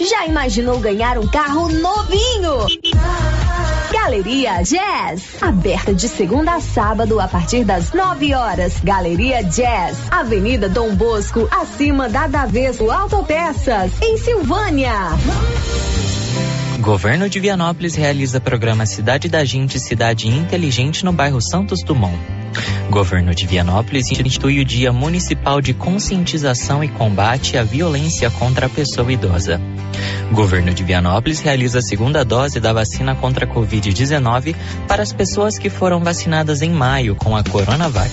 Já imaginou ganhar um carro novinho? Galeria Jazz, aberta de segunda a sábado a partir das 9 horas. Galeria Jazz, Avenida Dom Bosco, acima da Daveso Autopeças, em Silvânia. Governo de Vianópolis realiza programa Cidade da Gente, Cidade Inteligente no bairro Santos Dumont. Governo de Vianópolis institui o Dia Municipal de Conscientização e Combate à Violência contra a Pessoa Idosa. Governo de Vianópolis realiza a segunda dose da vacina contra a Covid-19 para as pessoas que foram vacinadas em maio com a Coronavac.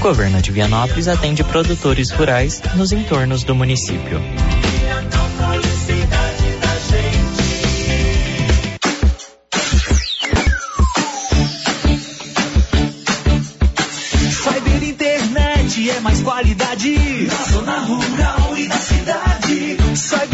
Governo de Vianópolis atende produtores rurais nos entornos do município. É qualidade na zona rural e na cidade. Cyber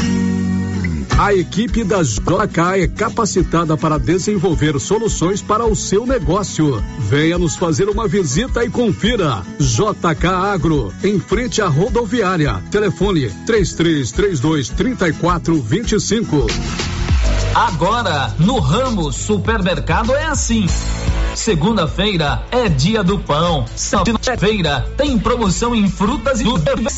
A equipe da JK é capacitada para desenvolver soluções para o seu negócio. Venha nos fazer uma visita e confira. JK Agro, em frente à rodoviária. Telefone 3332 3425. Agora, no ramo supermercado é assim. Segunda-feira é dia do pão. Sexta-feira tem promoção em frutas e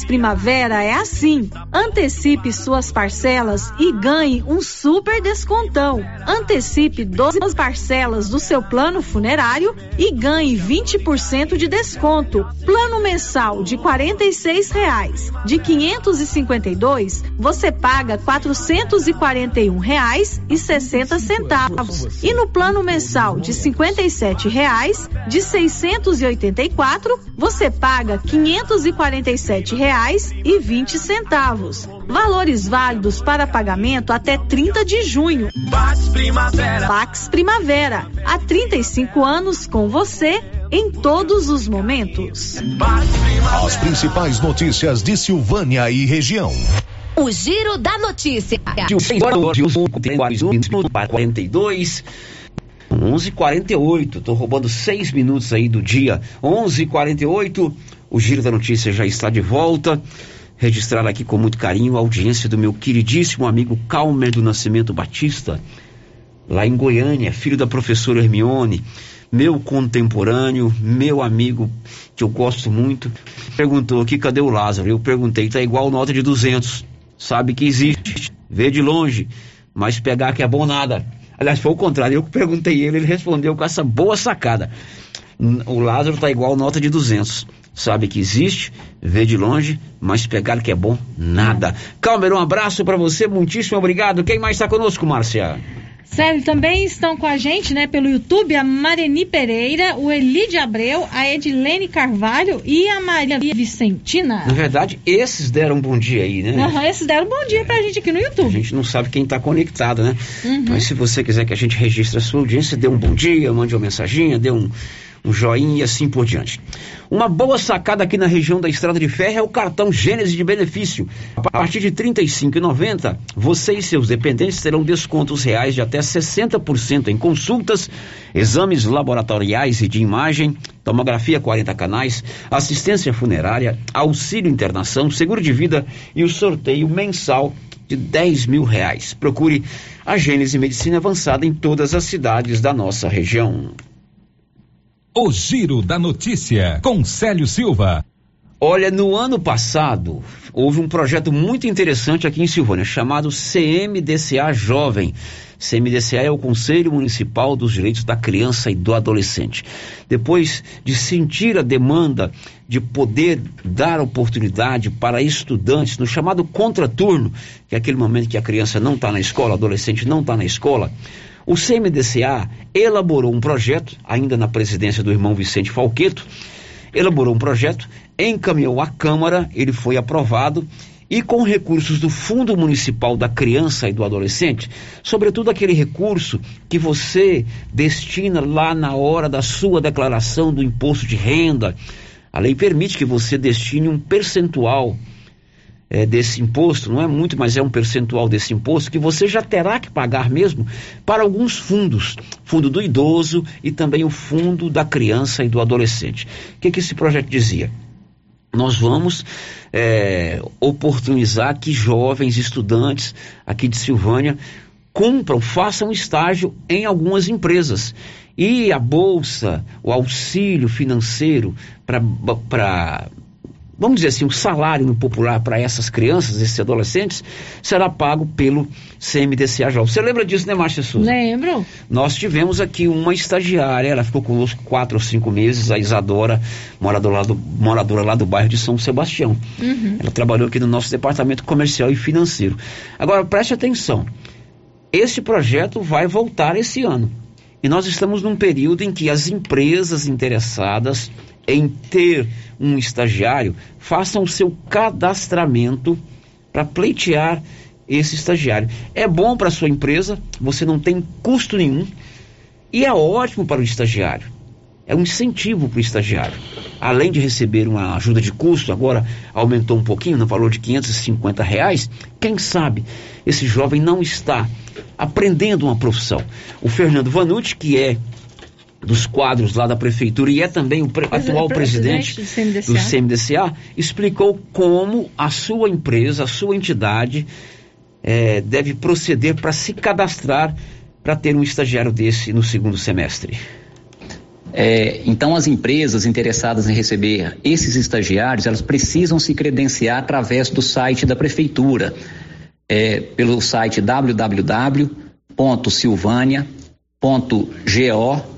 Primavera é assim. Antecipe suas parcelas e ganhe um super descontão. Antecipe 12 parcelas do seu plano funerário e ganhe 20% de desconto. Plano mensal de R$ reais. De 552, você paga 441 reais e 60 centavos. E no plano mensal de 57 sete reais, de 684 você paga quinhentos e quarenta e sete reais e vinte centavos. Valores válidos para pagamento até 30 de junho. Pax Primavera. Pax Primavera. Há 35 anos com você em todos os momentos. As principais notícias de Silvânia e região. O Giro da Notícia. De 42 11:48. Tô roubando seis minutos aí do dia. 11:48. O giro da notícia já está de volta. Registrar aqui com muito carinho a audiência do meu queridíssimo amigo Calmer do Nascimento Batista, lá em Goiânia, filho da professora Hermione, meu contemporâneo, meu amigo que eu gosto muito. Perguntou aqui, cadê o Lázaro? Eu perguntei, tá igual nota de 200. Sabe que existe, vê de longe, mas pegar que é bom nada. Aliás, foi o contrário. Eu perguntei ele, ele respondeu com essa boa sacada. O Lázaro tá igual nota de 200. Sabe que existe, vê de longe, mas pegar que é bom, nada. Calmer, um abraço para você, muitíssimo obrigado. Quem mais está conosco, Márcia? Sério, também estão com a gente, né, pelo YouTube, a Mareni Pereira, o Elide Abreu, a Edilene Carvalho e a Maria Vicentina. Na verdade, esses deram um bom dia aí, né? Uhum, esses deram um bom dia pra gente aqui no YouTube. A gente não sabe quem está conectado, né? Uhum. Mas se você quiser que a gente registre a sua audiência, dê um bom dia, mande uma mensaginha, dê um, um joinha e assim por diante. Uma boa sacada aqui na região da Estrada de Ferro é o cartão Gênese de benefício. A partir de R$ 35,90, você e seus dependentes terão descontos reais de até 60% em consultas, exames laboratoriais e de imagem, tomografia 40 canais, assistência funerária, auxílio internação, seguro de vida e o sorteio mensal de 10 mil reais. Procure a Gênese Medicina Avançada em todas as cidades da nossa região. O Giro da Notícia, com Célio Silva. Olha, no ano passado, houve um projeto muito interessante aqui em Silvânia, chamado CMDCA Jovem. CMDCA é o Conselho Municipal dos Direitos da Criança e do Adolescente. Depois de sentir a demanda de poder dar oportunidade para estudantes no chamado contraturno, que é aquele momento que a criança não está na escola, o adolescente não está na escola, O CMDCA elaborou um projeto, ainda na presidência do irmão Vicente Falqueto, elaborou um projeto, encaminhou à Câmara, ele foi aprovado e com recursos do Fundo Municipal da Criança e do Adolescente, sobretudo aquele recurso que você destina lá na hora da sua declaração do imposto de renda. A lei permite que você destine um percentual é, desse imposto, não é muito, mas é um percentual desse imposto que você já terá que pagar mesmo para alguns fundos, fundo do idoso e também o fundo da criança e do adolescente. O que, que esse projeto dizia? Nós vamos é, oportunizar que jovens estudantes aqui de Silvânia cumpram, façam estágio em algumas empresas. E a bolsa, o auxílio financeiro para vamos dizer assim, o salário no popular para essas crianças, esses adolescentes, será pago pelo CMDCA Jovem. Você lembra disso, né, Márcia Souza? Lembro. Nós tivemos aqui uma estagiária, ela ficou conosco quatro ou cinco meses, a Isadora, moradora lá do, moradora lá do bairro de São Sebastião. Uhum. Ela trabalhou aqui no nosso departamento comercial e financeiro. Agora, preste atenção. Este projeto vai voltar esse ano. E nós estamos num período em que as empresas interessadas em ter um estagiário, façam o seu cadastramento para pleitear esse estagiário. É bom para sua empresa, você não tem custo nenhum e é ótimo para o estagiário. É um incentivo para o estagiário. Além de receber uma ajuda de custo, agora aumentou um pouquinho, no valor de 550 reais, quem sabe esse jovem não está aprendendo uma profissão. O Fernando Vanucci, que é dos quadros lá da prefeitura e é também o pre atual presidente, presidente do, CMDCA. do CMDCA, explicou como a sua empresa, a sua entidade é, deve proceder para se cadastrar para ter um estagiário desse no segundo semestre. É, então, as empresas interessadas em receber esses estagiários, elas precisam se credenciar através do site da prefeitura, é, pelo site www.silvânia.go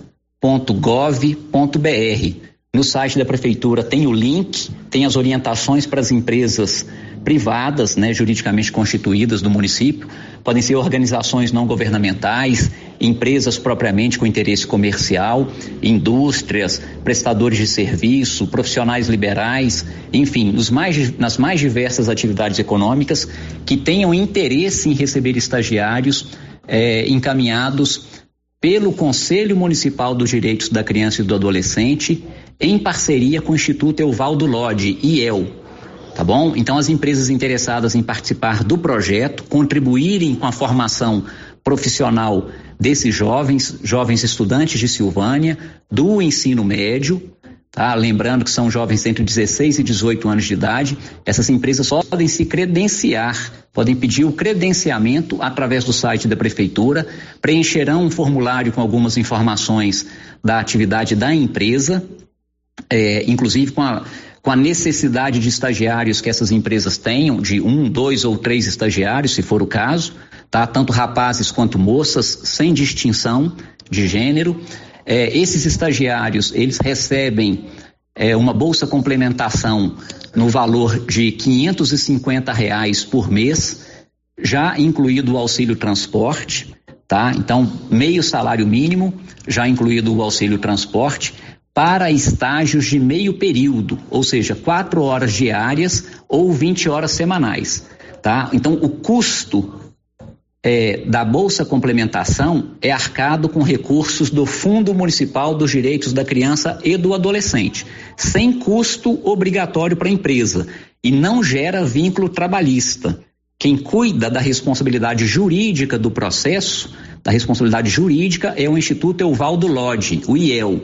www.gov.br. No site da prefeitura tem o link, tem as orientações para as empresas privadas, né, juridicamente constituídas do município, podem ser organizações não governamentais, empresas propriamente com interesse comercial, indústrias, prestadores de serviço, profissionais liberais, enfim, mais, nas mais diversas atividades econômicas que tenham interesse em receber estagiários eh, encaminhados pelo Conselho Municipal dos Direitos da Criança e do Adolescente, em parceria com o Instituto Euvaldo Lodi, IEL. Tá bom? Então, as empresas interessadas em participar do projeto, contribuírem com a formação profissional desses jovens, jovens estudantes de Silvânia, do ensino médio, Tá? Lembrando que são jovens entre 16 e 18 anos de idade, essas empresas podem se credenciar, podem pedir o credenciamento através do site da prefeitura, preencherão um formulário com algumas informações da atividade da empresa, é, inclusive com a, com a necessidade de estagiários que essas empresas tenham, de um, dois ou três estagiários, se for o caso, tá? Tanto rapazes quanto moças, sem distinção de gênero. É, esses estagiários, eles recebem é, uma bolsa complementação no valor de quinhentos e reais por mês, já incluído o auxílio transporte, tá? Então, meio salário mínimo, já incluído o auxílio transporte, para estágios de meio período, ou seja, quatro horas diárias ou 20 horas semanais, tá? Então, o custo é, da Bolsa Complementação é arcado com recursos do Fundo Municipal dos Direitos da Criança e do Adolescente, sem custo obrigatório para a empresa e não gera vínculo trabalhista. Quem cuida da responsabilidade jurídica do processo, da responsabilidade jurídica, é o Instituto Euvaldo Lodge, o IEL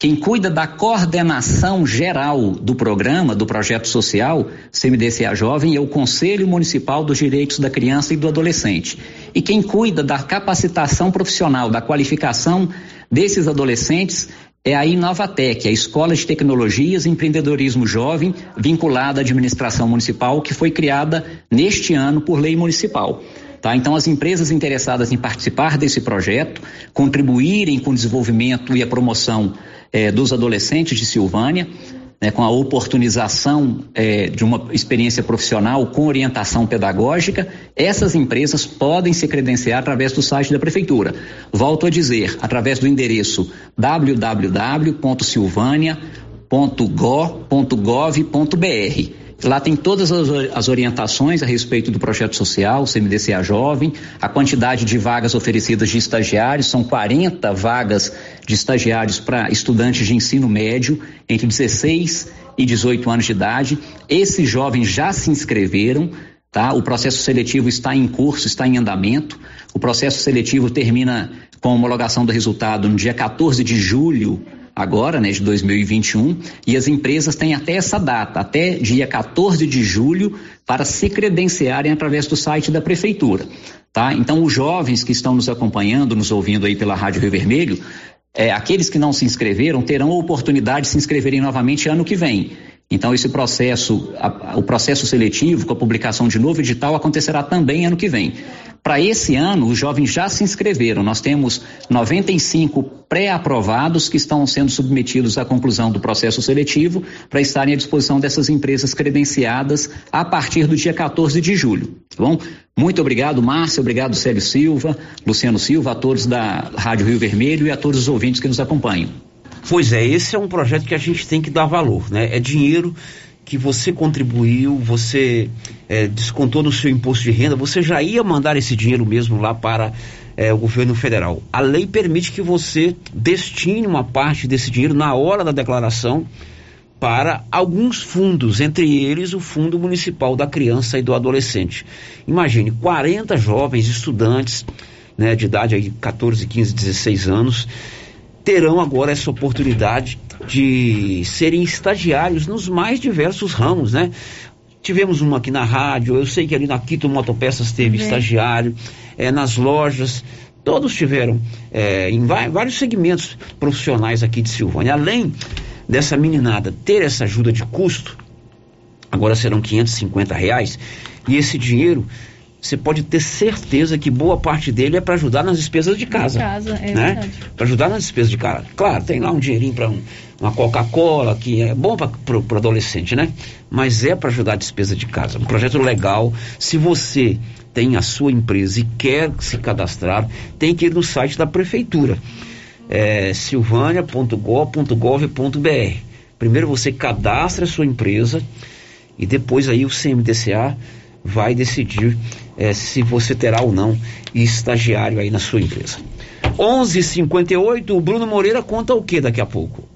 quem cuida da coordenação geral do programa, do projeto social CMDCA Jovem, é o Conselho Municipal dos Direitos da Criança e do Adolescente. E quem cuida da capacitação profissional, da qualificação desses adolescentes é a Inovatec, a Escola de Tecnologias e Empreendedorismo Jovem, vinculada à administração municipal, que foi criada neste ano por lei municipal. Tá? Então, as empresas interessadas em participar desse projeto, contribuírem com o desenvolvimento e a promoção eh, dos adolescentes de Silvânia, né, com a oportunização é, de uma experiência profissional com orientação pedagógica, essas empresas podem se credenciar através do site da Prefeitura. Volto a dizer, através do endereço www.silvânia.go.gov.br. Lá tem todas as, orientações a respeito do projeto social, CMDCA Jovem, a quantidade de vagas oferecidas de estagiários, são 40 vagas de estagiários para estudantes de ensino médio entre 16 e 18 anos de idade. Esses jovens já se inscreveram, tá? O processo seletivo está em curso, está em andamento. O processo seletivo termina com a homologação do resultado no dia 14 de julho agora, né, de 2021, e as empresas têm até essa data, até dia 14 de julho, para se credenciarem através do site da prefeitura, tá? Então, os jovens que estão nos acompanhando, nos ouvindo aí pela Rádio Rio Vermelho, é, aqueles que não se inscreveram terão a oportunidade de se inscreverem novamente ano que vem. Então, esse processo, a, o processo seletivo com a publicação de novo edital acontecerá também ano que vem. Para esse ano, os jovens já se inscreveram. Nós temos 95 pré-aprovados que estão sendo submetidos à conclusão do processo seletivo para estarem à disposição dessas empresas credenciadas a partir do dia 14 de julho. Tá bom? Muito obrigado, Márcia. Obrigado, Célio Silva, Luciano Silva, a todos da Rádio Rio Vermelho e a todos os ouvintes que nos acompanham. Pois é, esse é um projeto que a gente tem que dar valor, né? É dinheiro que você contribuiu, você é, descontou no seu imposto de renda, você já ia mandar esse dinheiro mesmo lá para é, o governo federal. A lei permite que você destine uma parte desse dinheiro na hora da declaração para alguns fundos, entre eles o Fundo Municipal da Criança e do Adolescente. Imagine, 40 jovens estudantes né, de idade aí 14, 15, 16 anos terão agora essa oportunidade de serem estagiários nos mais diversos ramos, né? Tivemos uma aqui na rádio, eu sei que ali na Quito Motopeças teve é. estagiário, é, nas lojas, todos tiveram é, em vários segmentos profissionais aqui de Silvânia. Além dessa meninada ter essa ajuda de custo, agora serão 550 reais, e esse dinheiro você pode ter certeza que boa parte dele é para ajudar nas despesas de casa. De casa, é né? Para ajudar nas despesas de casa. Claro, tem lá um dinheirinho para um, uma Coca-Cola, que é bom para o adolescente, né? Mas é para ajudar a despesa de casa. Um projeto legal. Se você tem a sua empresa e quer se cadastrar, tem que ir no site da prefeitura. É silvânia.gov.br. Primeiro você cadastra a sua empresa e depois aí o CMDCA vai decidir é, se você terá ou não estagiário aí na sua empresa. 11:58 o Bruno Moreira conta o que daqui a pouco?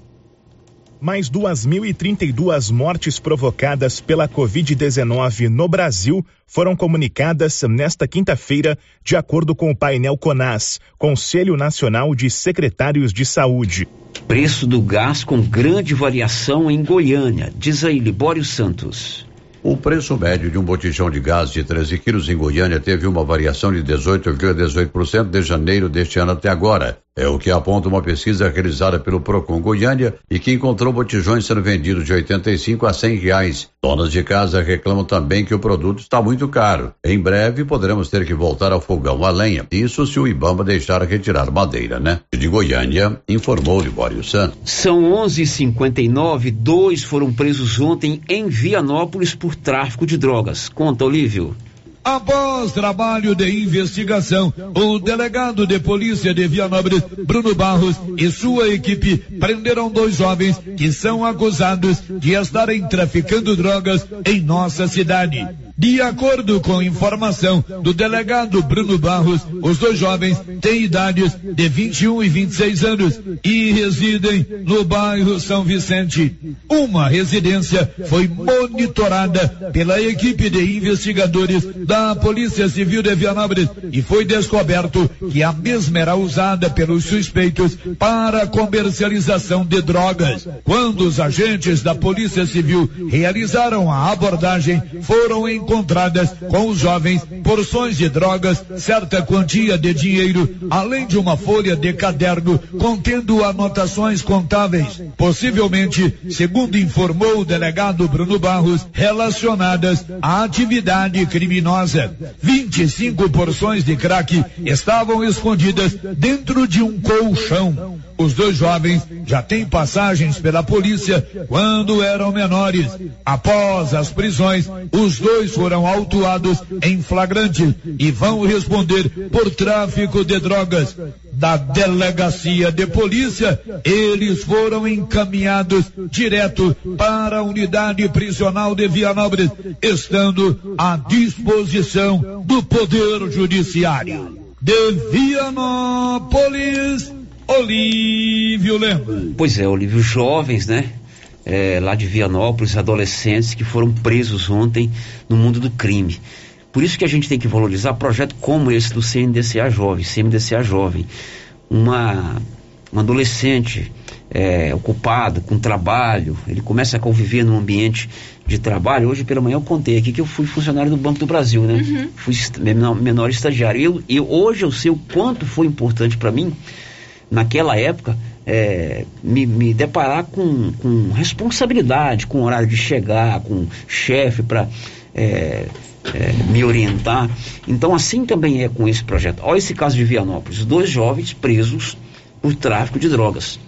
Mais 2.032 mortes provocadas pela Covid-19 no Brasil foram comunicadas nesta quinta-feira, de acordo com o painel CONAS, Conselho Nacional de Secretários de Saúde. Preço do gás com grande variação em Goiânia, diz aí Libório Santos. O preço médio de um botijão de gás de 13 quilos em Goiânia teve uma variação de 18,18% ,18 de janeiro deste ano até agora. É o que aponta uma pesquisa realizada pelo Procon Goiânia e que encontrou botijões sendo vendidos de 85 a 100 reais. Donas de casa reclamam também que o produto está muito caro. Em breve poderemos ter que voltar ao fogão a lenha. Isso se o Ibama deixar retirar madeira, né? De Goiânia, informou Libório Santos. São 11:59. Dois foram presos ontem em Vianópolis por tráfico de drogas. Conta, Olívio. Após trabalho de investigação, o delegado de polícia de Vianópolis, Bruno Barros, e sua equipe prenderam dois jovens que são acusados de estarem traficando drogas em nossa cidade. De acordo com informação do delegado Bruno Barros, os dois jovens têm idades de 21 e 26 anos e residem no bairro São Vicente. Uma residência foi monitorada pela equipe de investigadores da Polícia Civil de Vianópolis e foi descoberto que a mesma era usada pelos suspeitos para comercialização de drogas. Quando os agentes da Polícia Civil realizaram a abordagem, foram em encontradas com os jovens porções de drogas, certa quantia de dinheiro, além de uma folha de caderno contendo anotações contáveis, possivelmente, segundo informou o delegado Bruno Barros, relacionadas à atividade criminosa. 25 porções de crack estavam escondidas dentro de um colchão. Os dois jovens já têm passagens pela polícia quando eram menores. Após as prisões, os dois foram autuados em flagrante e vão responder por tráfico de drogas. Da delegacia de polícia, eles foram encaminhados direto para a unidade prisional de Vianópolis, estando à disposição do Poder Judiciário. De Vianópolis, Olívio Lemos. Pois é, Olívio, jovens, né? É, lá de Vianópolis, adolescentes que foram presos ontem no mundo do crime. Por isso que a gente tem que valorizar projetos como esse do CNDCA Jovem, CMDCA Jovem. Uma, um adolescente é, ocupado com trabalho, ele começa a conviver num ambiente de trabalho. Hoje pela manhã eu contei aqui que eu fui funcionário do Banco do Brasil, né? Uhum. Fui menor, menor estagiário. Eu, eu, hoje eu sei o quanto foi importante para mim, naquela época, é, me, me, deparar com, com, responsabilidade, com horário de chegar, com chefe para é, é, me orientar. Então, assim também é com esse projeto. Olha esse caso de Vianópolis: dois jovens presos por tráfico de drogas.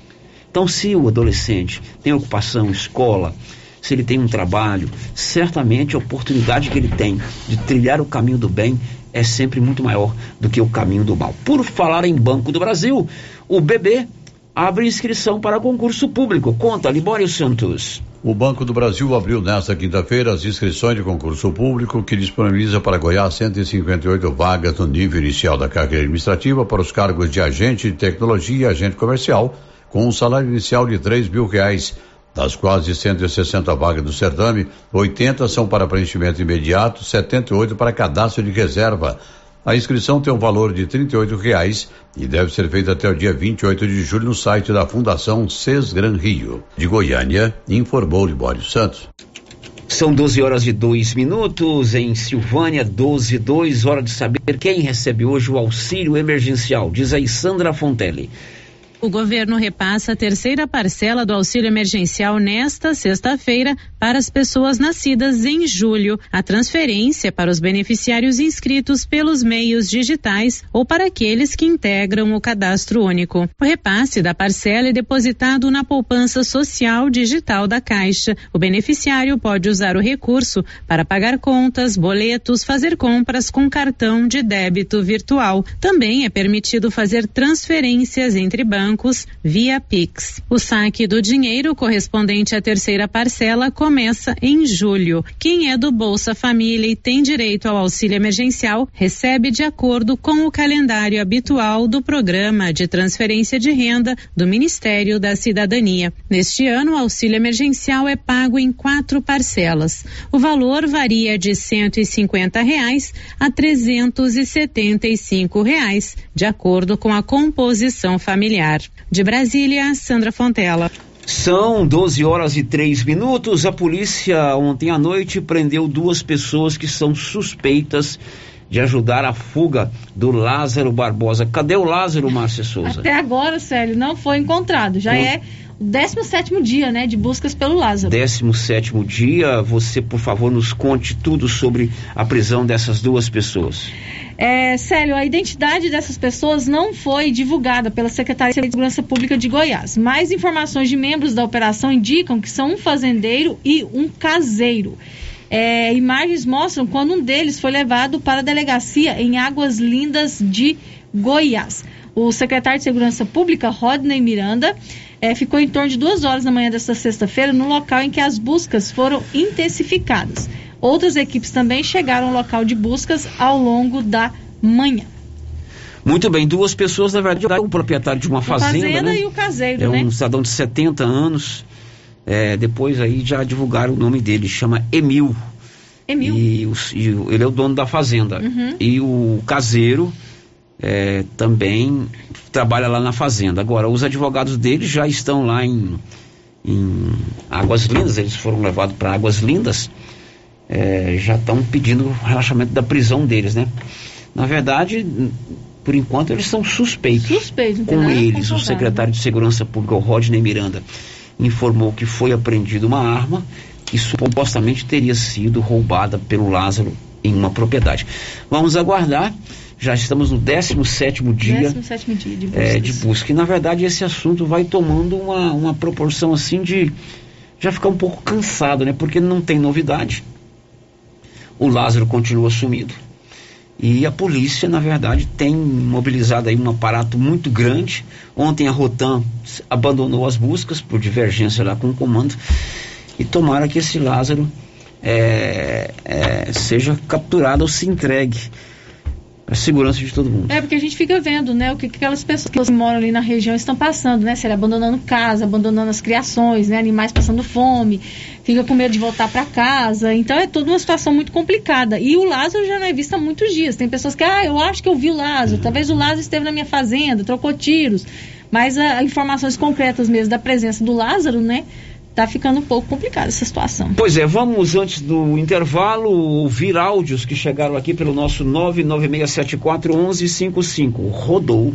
Então, se o adolescente tem ocupação, escola, se ele tem um trabalho, certamente a oportunidade que ele tem de trilhar o caminho do bem é sempre muito maior do que o caminho do mal. Por falar em Banco do Brasil, o BB abre inscrição para concurso público. Conta, Libório Santos. O Banco do Brasil abriu nesta quinta-feira as inscrições de concurso público que disponibiliza para Goiás 158 vagas no nível inicial da carreira administrativa para os cargos de agente de tecnologia e agente comercial, com um salário inicial de 3 mil reais. Das quase 160 vagas do certame, 80 são para preenchimento imediato, 78 para cadastro de reserva. A inscrição tem um valor de R$ reais e deve ser feita até o dia 28 de julho no site da Fundação Cesgran Rio. De Goiânia, informou Libório Santos. São 12 horas e 2 minutos em Silvânia, 12 e 2. Hora de saber quem recebe hoje o auxílio emergencial. Diz aí Sandra Fontelli. O governo repassa a terceira parcela do auxílio emergencial nesta sexta-feira para as pessoas nascidas em julho. A transferência para os beneficiários inscritos pelos meios digitais ou para aqueles que integram o cadastro único. O repasse da parcela é depositado na poupança social digital da Caixa. O beneficiário pode usar o recurso para pagar contas, boletos, fazer compras com cartão de débito virtual. Também é permitido fazer transferências entre bancos bancos via Pix. O saque do dinheiro correspondente à terceira parcela começa em julho. Quem é do Bolsa Família e tem direito ao auxílio emergencial recebe de acordo com o calendário habitual do programa de transferência de renda do Ministério da Cidadania. Neste ano, o auxílio emergencial é pago em quatro parcelas. O valor varia de 150 reais a 375 reais, de acordo com a composição familiar. De Brasília, Sandra Fontela. São 12 horas e 3 minutos. A polícia ontem à noite prendeu duas pessoas que são suspeitas de ajudar a fuga do Lázaro Barbosa. Cadê o Lázaro, Márcia Souza? Até agora, Célio, não foi encontrado. Já é 17 dia, né, de buscas pelo Lázaro. 17 dia. Você, por favor, nos conte tudo sobre a prisão dessas duas pessoas. É, Célio, a identidade dessas pessoas não foi divulgada pela Secretaria de Segurança Pública de Goiás. Mais informações de membros da operação indicam que são um fazendeiro e um caseiro. É, imagens mostram quando um deles foi levado para a delegacia em Águas Lindas de Goiás. O secretário de Segurança Pública, Rodney Miranda, é, ficou em torno de duas horas da manhã desta sexta-feira no local em que as buscas foram intensificadas. Outras equipes também chegaram ao local de buscas ao longo da manhã. Muito bem, duas pessoas, na verdade, o proprietário de uma fazenda. fazenda né? e o caseiro, é né? um cidadão de 70 anos. É, depois aí já divulgaram o nome dele, chama Emil. Emil. E, o, e ele é o dono da fazenda. Uhum. E o caseiro é, também trabalha lá na fazenda. Agora, os advogados dele já estão lá em, em Águas Lindas, eles foram levados para Águas Lindas é, já estão pedindo o relaxamento da prisão deles, né? Na verdade, por enquanto eles são suspeitos. Suspeitos, Com eles, o secretário de Segurança Pública, o Rodney Miranda, informou que foi apreendida uma arma que supostamente teria sido roubada pelo Lázaro em uma propriedade. Vamos aguardar Já estamos no 17 dia, 17 dia de busca. é, de busca. E na verdade esse assunto vai tomando uma, uma proporção assim de já ficar um pouco cansado, né? Porque não tem novidade. O Lázaro continua sumido. E a polícia, na verdade, tem mobilizado aí um aparato muito grande. Ontem a Rotan abandonou as buscas por divergência lá com o comando. E tomara que esse Lázaro é, é, seja capturado ou se entregue a segurança de todo mundo. É, porque a gente fica vendo, né, o que, que aquelas pessoas que moram ali na região estão passando, né? Se ele abandonando casa, abandonando as criações, né? Animais passando fome, fica com medo de voltar para casa. Então é toda uma situação muito complicada. E o Lázaro já não é visto há muitos dias. Tem pessoas que, ah, eu acho que eu vi o Lázaro, talvez o Lázaro esteve na minha fazenda, trocou tiros. Mas a, informações concretas mesmo da presença do Lázaro, né? Tá ficando um pouco complicada essa situação. Pois é, vamos antes do intervalo ouvir áudios que chegaram aqui pelo nosso 996741155. Rodou.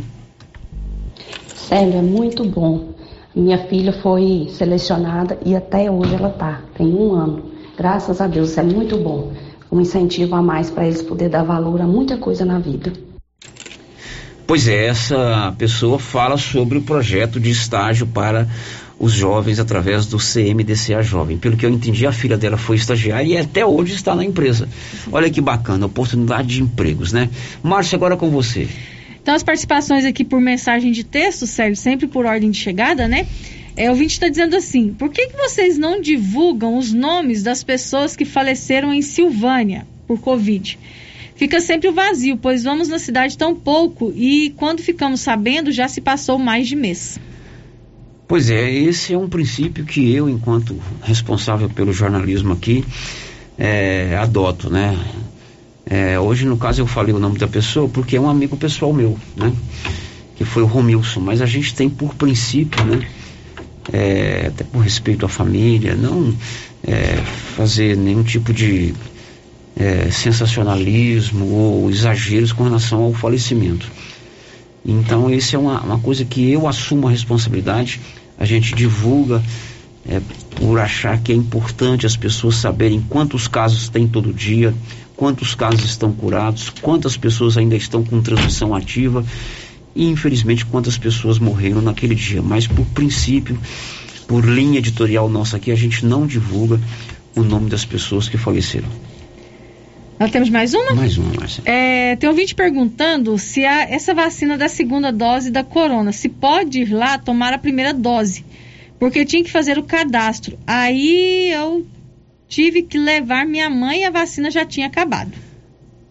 Célio, é muito bom. Minha filha foi selecionada e até hoje ela tá, tem um ano. Graças a Deus, é muito bom. Um incentivo a mais para eles poder dar valor a muita coisa na vida. Pois é, essa pessoa fala sobre o projeto de estágio para os jovens através do CMDCA Jovem. Pelo que eu entendi, a filha dela foi estagiária e até hoje está na empresa. Olha que bacana, oportunidade de empregos, né? Márcia, agora com você. Então, as participações aqui por mensagem de texto, Sérgio, sempre por ordem de chegada, né? É, o ouvinte está dizendo assim: por que, que vocês não divulgam os nomes das pessoas que faleceram em Silvânia por Covid? Fica sempre o vazio, pois vamos na cidade tão pouco e quando ficamos sabendo já se passou mais de mês. Pois é, esse é um princípio que eu, enquanto responsável pelo jornalismo aqui, é, adoto, né? É, hoje, no caso, eu falei o nome da pessoa porque é um amigo pessoal meu, né? Que foi o Romilson, mas a gente tem por princípio, né? É, até por respeito à família, não é, fazer nenhum tipo de é, sensacionalismo ou exageros com relação ao falecimento. Então, isso é uma, uma coisa que eu assumo a responsabilidade a gente divulga é, por achar que é importante as pessoas saberem quantos casos tem todo dia, quantos casos estão curados, quantas pessoas ainda estão com transmissão ativa e infelizmente quantas pessoas morreram naquele dia. Mas por princípio, por linha editorial nossa aqui, a gente não divulga o nome das pessoas que faleceram. Nós temos mais uma? Mais uma, Márcia. É, tem um ouvinte perguntando se a, essa vacina da segunda dose da corona, se pode ir lá tomar a primeira dose. Porque tinha que fazer o cadastro. Aí eu tive que levar minha mãe e a vacina já tinha acabado.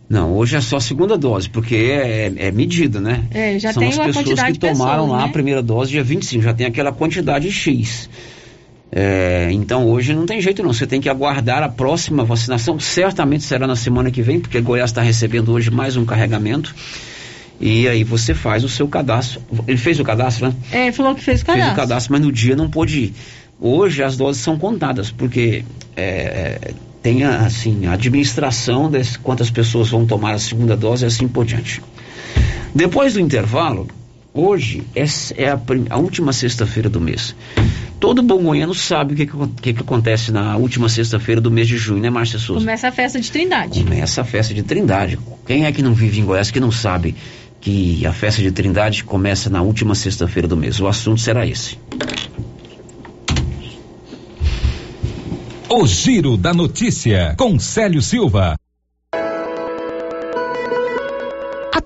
Não, hoje é só a segunda dose, porque é, é medida, né? É, já São tem as pessoas que tomaram pessoas, lá né? a primeira dose dia 25, já tem aquela quantidade X. É, então hoje não tem jeito não, você tem que aguardar a próxima vacinação, certamente será na semana que vem, porque Goiás está recebendo hoje mais um carregamento. E aí você faz o seu cadastro. Ele fez o cadastro, né? É, ele falou que fez o Fez cadastro. o cadastro, mas no dia não pôde ir. Hoje as doses são contadas, porque é, tem a, assim, a administração de quantas pessoas vão tomar a segunda dose e assim por diante. Depois do intervalo, hoje é, é a, a última sexta-feira do mês. Todo bom goiano sabe o que, que, que acontece na última sexta-feira do mês de junho, né, Márcia Souza? Começa a festa de Trindade. Começa a festa de Trindade. Quem é que não vive em Goiás que não sabe que a festa de Trindade começa na última sexta-feira do mês? O assunto será esse. O Giro da Notícia, com Célio Silva.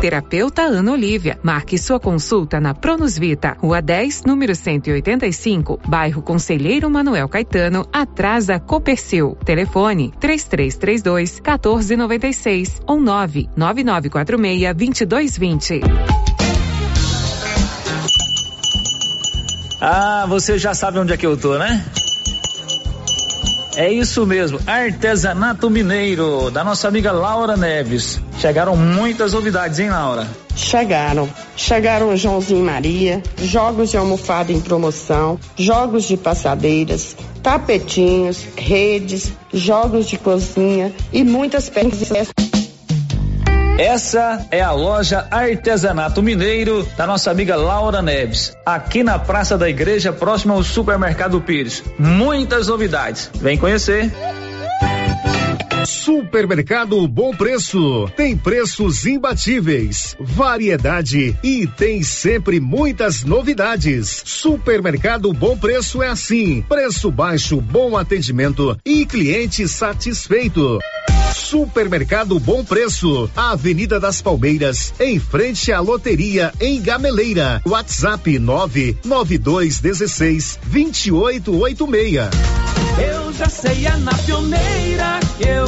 Terapeuta Ana Olívia. Marque sua consulta na Pronus Vita, Rua 10, número 185, bairro Conselheiro Manuel Caetano, atrás da Copercil. Telefone 3332 1496 ou 99946 2220. Ah, você já sabe onde é que eu tô, né? É isso mesmo, artesanato mineiro, da nossa amiga Laura Neves. Chegaram muitas novidades, hein, Laura? Chegaram. Chegaram o Joãozinho Maria, jogos de almofada em promoção, jogos de passadeiras, tapetinhos, redes, jogos de cozinha e muitas peças. Essa é a loja Artesanato Mineiro da nossa amiga Laura Neves, aqui na Praça da Igreja, próximo ao Supermercado Pires. Muitas novidades. Vem conhecer. Supermercado Bom Preço. Tem preços imbatíveis, variedade e tem sempre muitas novidades. Supermercado Bom Preço é assim: preço baixo, bom atendimento e cliente satisfeito. Supermercado Bom Preço, Avenida das Palmeiras, em frente à loteria em Gameleira. WhatsApp 99216 2886. Eu já sei, é na pioneira que eu.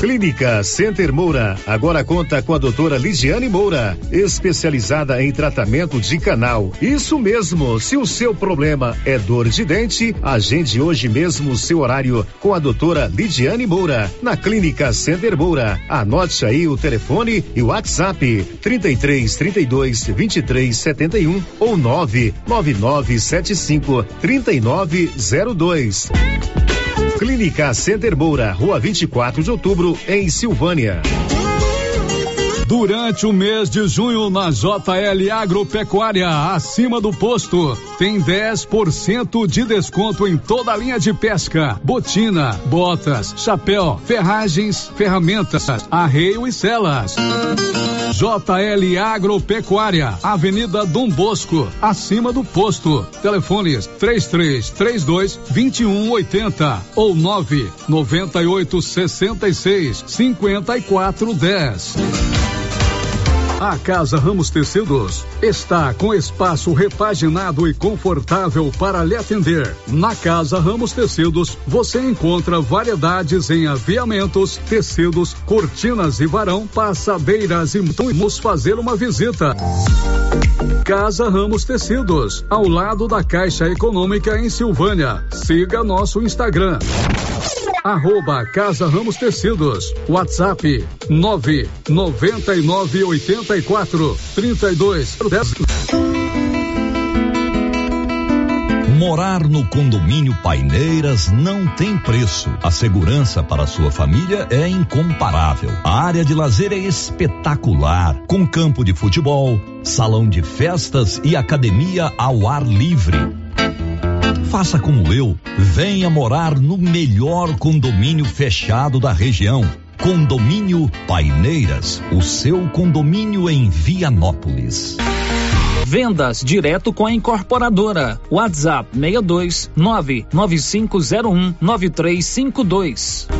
Clínica Center Moura agora conta com a doutora Ligiane Moura, especializada em tratamento de canal. Isso mesmo, se o seu problema é dor de dente, agende hoje mesmo o seu horário com a doutora Lidiane Moura, na Clínica Center Moura. Anote aí o telefone e o WhatsApp 33 32 23 71 ou 99975 3902. Clínica Center Moura, Rua 24 de Outubro, em Silvânia. Durante o mês de junho na JL Agropecuária, acima do posto, tem 10% de desconto em toda a linha de pesca, botina, botas, chapéu, ferragens, ferramentas, arreio e celas. JL Agropecuária, Avenida Dom Bosco, acima do posto. Telefones 3332 2180 ou 998 66 5410. A Casa Ramos Tecidos está com espaço repaginado e confortável para lhe atender. Na Casa Ramos Tecidos, você encontra variedades em aviamentos, tecidos, cortinas e varão, passadeiras e vamos fazer uma visita. Casa Ramos Tecidos, ao lado da Caixa Econômica em Silvânia. Siga nosso Instagram. Arroba Casa Ramos Tecidos. WhatsApp 99984 3210. Morar no condomínio Paineiras não tem preço. A segurança para sua família é incomparável. A área de lazer é espetacular, com campo de futebol, salão de festas e academia ao ar livre. Faça como eu, venha morar no melhor condomínio fechado da região. Condomínio Paineiras, o seu condomínio em Vianópolis. Vendas direto com a incorporadora. WhatsApp 62 99501 9352.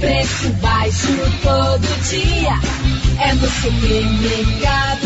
Preço baixo todo dia. É no supermercado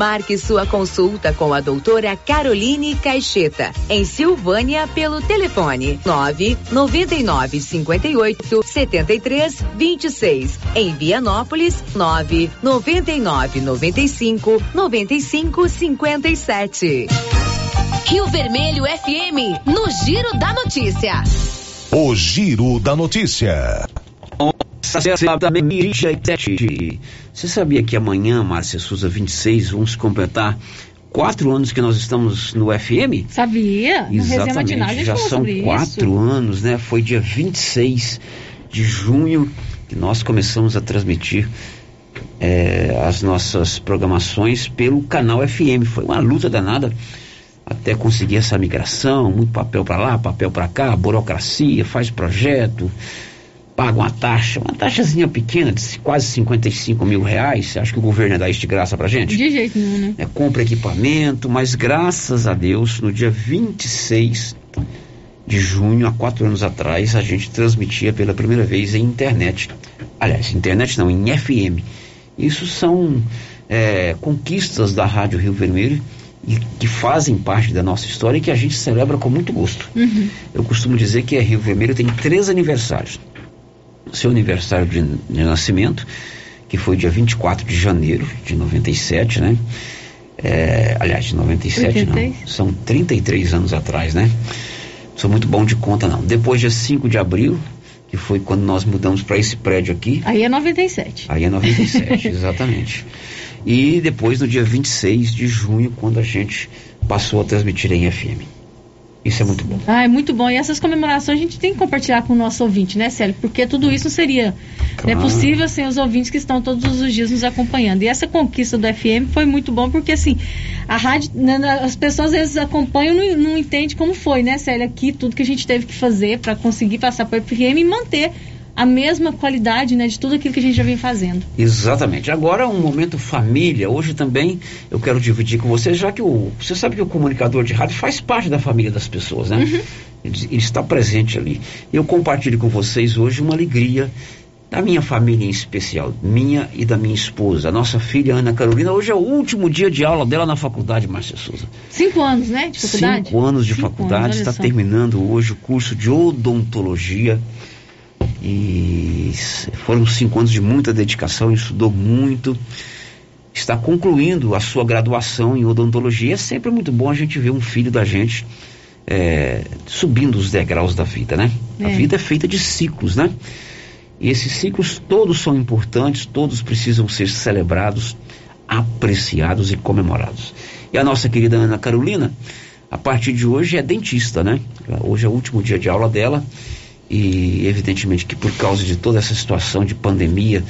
Marque sua consulta com a doutora Caroline Caixeta, em Silvânia, pelo telefone 9 99 58 73 26. Em Vianópolis, 9 99 95 95 57. Rio Vermelho FM, no Giro da Notícia. O Giro da Notícia. Você sabia que amanhã, Márcia Souza 26, vamos completar quatro anos que nós estamos no FM? Sabia? Exatamente, já são quatro isso. anos, né? Foi dia 26 de junho que nós começamos a transmitir eh, as nossas programações pelo canal FM. Foi uma luta danada até conseguir essa migração, muito papel para lá, papel para cá, burocracia, faz projeto, paga uma taxa, uma taxazinha pequena de quase 55 mil reais. Você acha que o governo ia dar isso de graça pra gente? De jeito nenhum, né? É, compra equipamento, mas graças a Deus, no dia 26 de junho, há quatro anos atrás, a gente transmitia pela primeira vez em internet. Aliás, internet não, em FM. Isso são é, conquistas da Rádio Rio Vermelho e que fazem parte da nossa história e que a gente celebra com muito gosto. Uhum. Eu costumo dizer que a Rio Vermelho tem três aniversários. Seu aniversário de, de nascimento, que foi dia 24 de janeiro de 97, né? É, aliás, de 97 não. 83. São 33 anos atrás, né? Sou muito bom de conta, não. Depois, dia 5 de abril, que foi quando nós mudamos para esse prédio aqui. Aí é 97. Aí é 97, exatamente. E depois, no dia 26 de junho, quando a gente passou a transmitir em FM. Isso é muito bom. Ah, é muito bom. E essas comemorações a gente tem que compartilhar com o nosso ouvinte, né, Célio? Porque tudo isso não seria né, Claro. possível sem os ouvintes que estão todos os dias nos acompanhando. E essa conquista do FM foi muito bom porque, assim, a rádio, né, né, as pessoas às vezes acompanham e não, não entendem como foi, né, Célio? Aqui, tudo que a gente teve que fazer para conseguir passar para o FM e manter a mesma qualidade, né, de tudo aquilo que a gente já vem fazendo. Exatamente. Agora um momento família. Hoje também eu quero dividir com você, já que o você sabe que o comunicador de rádio faz parte da família das pessoas, né? Ele, ele está presente ali. Eu compartilho com vocês hoje uma alegria da minha família em especial, minha e da minha esposa, a nossa filha Ana Carolina. Hoje é o último dia de aula dela na faculdade, Márcia Souza. Cinco anos, né, de faculdade? Cinco anos de Cinco faculdade, anos, está só. terminando hoje o curso de odontologia. E foram cinco anos de muita dedicação, estudou muito. Está concluindo a sua graduação em odontologia. É sempre muito bom a gente ver um filho da gente é, subindo os degraus da vida, né? A É. vida é feita de ciclos, né? E esses ciclos todos são importantes, todos precisam ser celebrados, apreciados e comemorados. E a nossa querida Ana Carolina, a partir de hoje é dentista, né? Hoje é o último dia de aula dela e evidentemente que por causa de toda essa situação de pandemia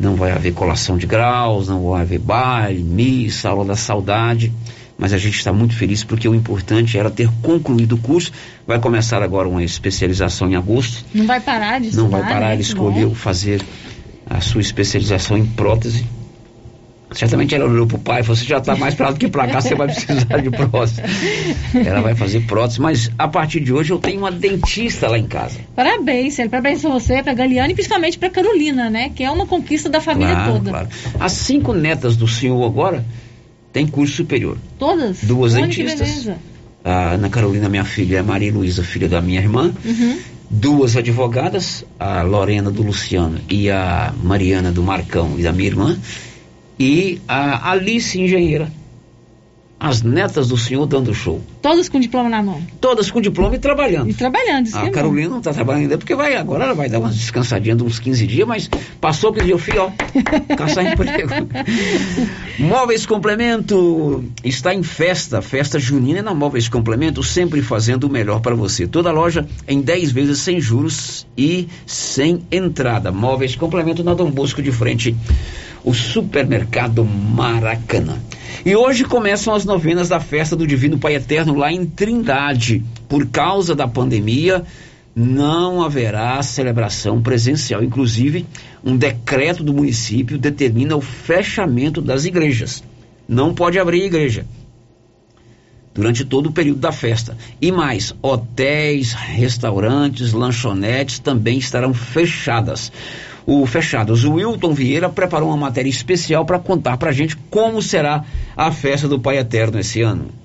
não vai haver colação de graus, não vai haver baile, missa, aula da saudade. mas a gente está muito feliz porque o importante era ter concluído o curso. Vai começar agora uma especialização em agosto. Não vai parar de Não estudar, vai parar, né? ele escolheu fazer a sua especialização em prótese. Certamente ela olhou pro pai e falou: Você já está mais para lá do que para cá, você vai precisar de prótese. Ela vai fazer prótese, mas a partir de hoje eu tenho uma dentista lá em casa. Parabéns, Célio. Parabéns pra você, pra Galiane e principalmente pra Carolina, né? Que é uma conquista da família Claro, toda. claro. As cinco netas do senhor agora têm curso superior. Todas? Duas Olha dentistas. A Ana Carolina, minha filha, é a Maria Luísa, filha da minha irmã. Uhum. Duas advogadas, a Lorena do Luciano e a Mariana do Marcão e da minha irmã. E a Alice, engenheira. As netas do senhor dando show. Todas com diploma na mão. Todas com diploma e trabalhando. E trabalhando, que A é. Carolina não está trabalhando ainda porque vai, agora ela vai dar umas descansadinhas de uns 15 dias, mas passou que eu fui, ó, caçar emprego. Móveis Complemento está em festa, festa junina na Móveis Complemento, sempre fazendo o melhor para você. Toda loja em 10 vezes sem juros e sem entrada. Móveis Complemento na Dom Bosco de frente, o supermercado Maracanã. E hoje começam as novenas da festa do Divino Pai Eterno lá em Trindade. Por causa da pandemia, não haverá celebração presencial. Inclusive, um decreto do município determina o fechamento das igrejas. Não pode abrir igreja durante todo o período da festa. E mais, hotéis, restaurantes, lanchonetes também estarão fechadas. O fechados. O Wilton Vieira preparou uma matéria especial para contar para a gente como será a festa do Pai Eterno esse ano.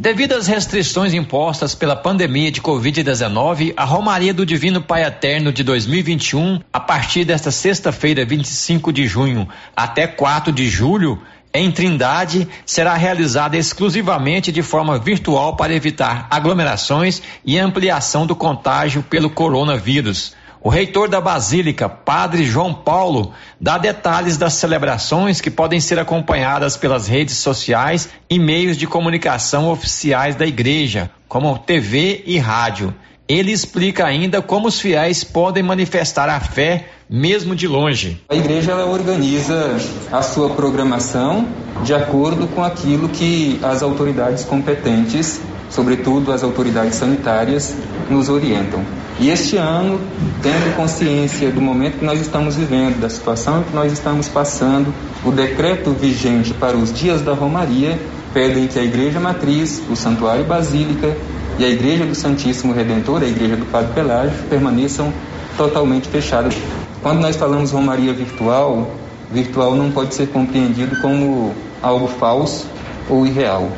Devido às restrições impostas pela pandemia de Covid-19, a Romaria do Divino Pai Eterno de 2021, a partir desta sexta-feira, 25 de junho, até 4 de julho, em Trindade, será realizada exclusivamente de forma virtual para evitar aglomerações e ampliação do contágio pelo coronavírus. O reitor da Basílica, Padre João Paulo, dá detalhes das celebrações que podem ser acompanhadas pelas redes sociais e meios de comunicação oficiais da igreja, como TV e rádio. Ele explica ainda como os fiéis podem manifestar a fé mesmo de longe. A igreja ela organiza a sua programação de acordo com aquilo que as autoridades competentes, sobretudo as autoridades sanitárias, nos orientam. E este ano, tendo consciência do momento que nós estamos vivendo, da situação que nós estamos passando, o decreto vigente para os dias da Romaria pedem que a Igreja Matriz, o Santuário Basílica e a Igreja do Santíssimo Redentor, a Igreja do Padre Pelágio, permaneçam totalmente fechadas. Quando nós falamos Romaria virtual, virtual não pode ser compreendido como algo falso ou irreal.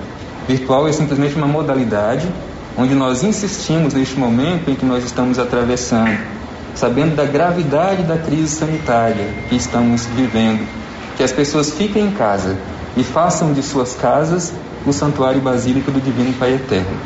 Virtual é simplesmente uma modalidade onde nós insistimos neste momento em que nós estamos atravessando, sabendo da gravidade da crise sanitária que estamos vivendo, que as pessoas fiquem em casa e façam de suas casas o santuário basílico do Divino Pai Eterno.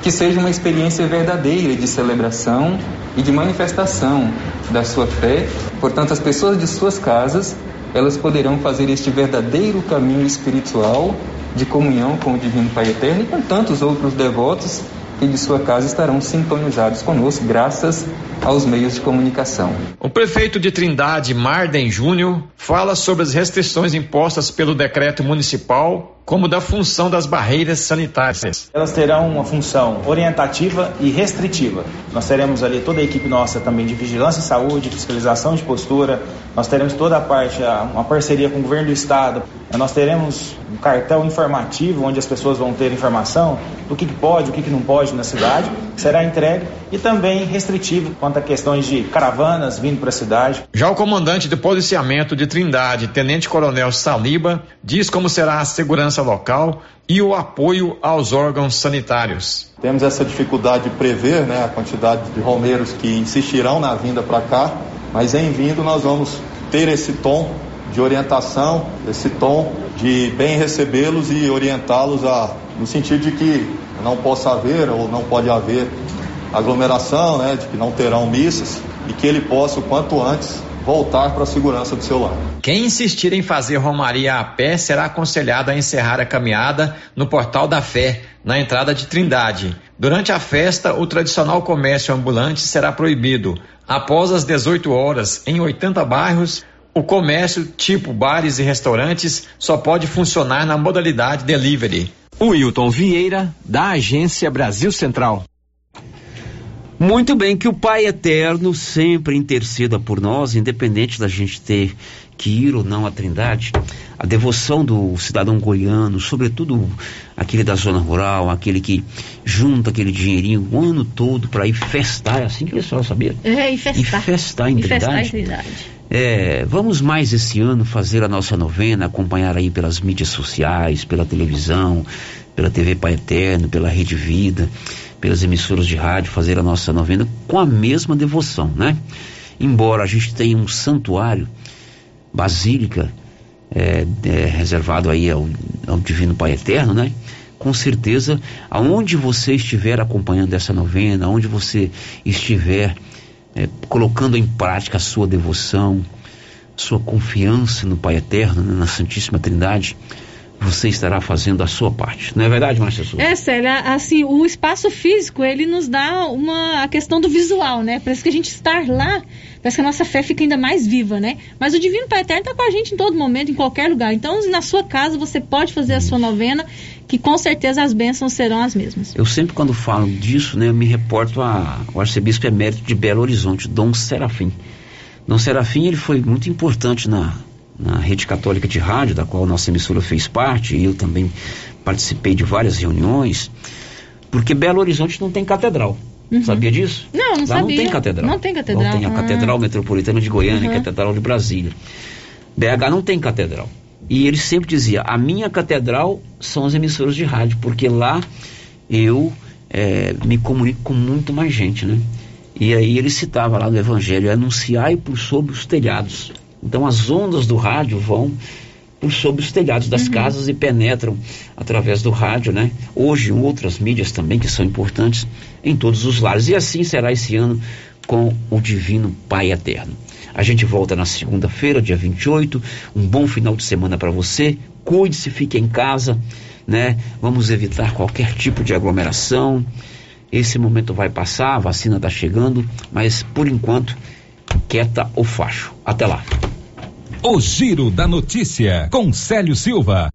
Que seja uma experiência verdadeira de celebração e de manifestação da sua fé. Portanto, as pessoas de suas casas, elas poderão fazer este verdadeiro caminho espiritual de comunhão com o Divino Pai Eterno e com tantos outros devotos que de sua casa estarão sintonizados conosco, graças aos meios de comunicação. O prefeito de Trindade, Marden Júnior, fala sobre as restrições impostas pelo decreto municipal, como da função das barreiras sanitárias. Elas terão uma função orientativa e restritiva. Nós teremos ali toda a equipe nossa também de vigilância e saúde, fiscalização de postura. Nós teremos toda a parte, uma parceria com o governo do estado. Nós teremos um cartão informativo onde as pessoas vão ter informação do que, pode, o que, não pode na cidade, que será entregue e também restritivo quanto a questões de caravanas vindo para a cidade. Já o comandante de policiamento de Trindade, Tenente Coronel Saliba, diz como será a segurança local e o apoio aos órgãos sanitários. Temos essa dificuldade de prever né, a quantidade de romeiros que insistirão na vinda para cá, mas em vindo nós vamos ter esse tom de orientação, esse tom de bem recebê-los e orientá-los a no sentido de que não possa haver ou não pode haver aglomeração, né, de que não terão missas e que ele possa o quanto antes voltar para a segurança do seu lar. Quem insistir em fazer romaria a pé será aconselhado a encerrar a caminhada no Portal da Fé, na entrada de Trindade. Durante a festa, o tradicional comércio ambulante será proibido. Após as 18 horas, em 80 bairros, O comércio, tipo bares e restaurantes, só pode funcionar na modalidade delivery. Wilton Vieira, da Agência Brasil Central. Muito bem, que o Pai Eterno sempre interceda por nós, independente da gente ter que ir ou não à Trindade. A devoção do cidadão goiano, sobretudo aquele da zona rural, aquele que junta aquele dinheirinho o ano todo para ir festar, é assim que eles falam, sabia? É, e festar. E festar em E festar Trindade. em Trindade. É, vamos mais esse ano fazer a nossa novena, acompanhar aí pelas mídias sociais, pela televisão, pela TV Pai Eterno, pela Rede Vida, pelas emissoras de rádio, fazer a nossa novena com a mesma devoção, né? Embora a gente tenha um santuário, basílica, é, é, reservado aí ao, ao Divino Pai Eterno, né? Com certeza, aonde você estiver acompanhando essa novena, aonde você estiver é, colocando em prática a sua devoção, sua confiança no Pai Eterno, né, na Santíssima Trindade, você estará fazendo a sua parte. Não é verdade, Márcia Souza? É, Célia, assim, o espaço físico, ele nos dá uma a questão do visual, né? Parece que a gente estar lá, parece que a nossa fé fica ainda mais viva, né? Mas o Divino Pai Eterno está com a gente em todo momento, em qualquer lugar. Então, na sua casa, você pode fazer a sua novena, que com certeza as bênçãos serão as mesmas. Eu sempre quando falo disso, né, eu me reporto ao arcebispo emérito de Belo Horizonte, Dom Serafim. Dom Serafim, ele foi muito importante na, na rede católica de rádio, da qual nossa emissora fez parte, e eu também participei de várias reuniões, porque Belo Horizonte não tem catedral. Sabia disso? Não, não Lá sabia. não tem catedral. Não tem catedral. Lá tem a Ah. Catedral Metropolitana de Goiânia e Uhum. a Catedral de Brasília. BH não tem catedral. E ele sempre dizia: a minha catedral são as emissoras de rádio, porque lá eu eh, me comunico com muito mais gente, né? E aí ele citava lá no Evangelho: anunciai por sob os telhados. Então as ondas do rádio vão por sob os telhados das casas e penetram através do rádio, né? Hoje outras mídias também que são importantes em todos os lares. E assim será esse ano com o Divino Pai Eterno. A gente volta na segunda-feira, dia 28. Um bom final de semana para você. Cuide-se, fique em casa, né? Vamos evitar qualquer tipo de aglomeração. Esse momento vai passar, a vacina está chegando, mas por enquanto, quieta o facho. Até lá. O Giro da Notícia, com Célio Silva.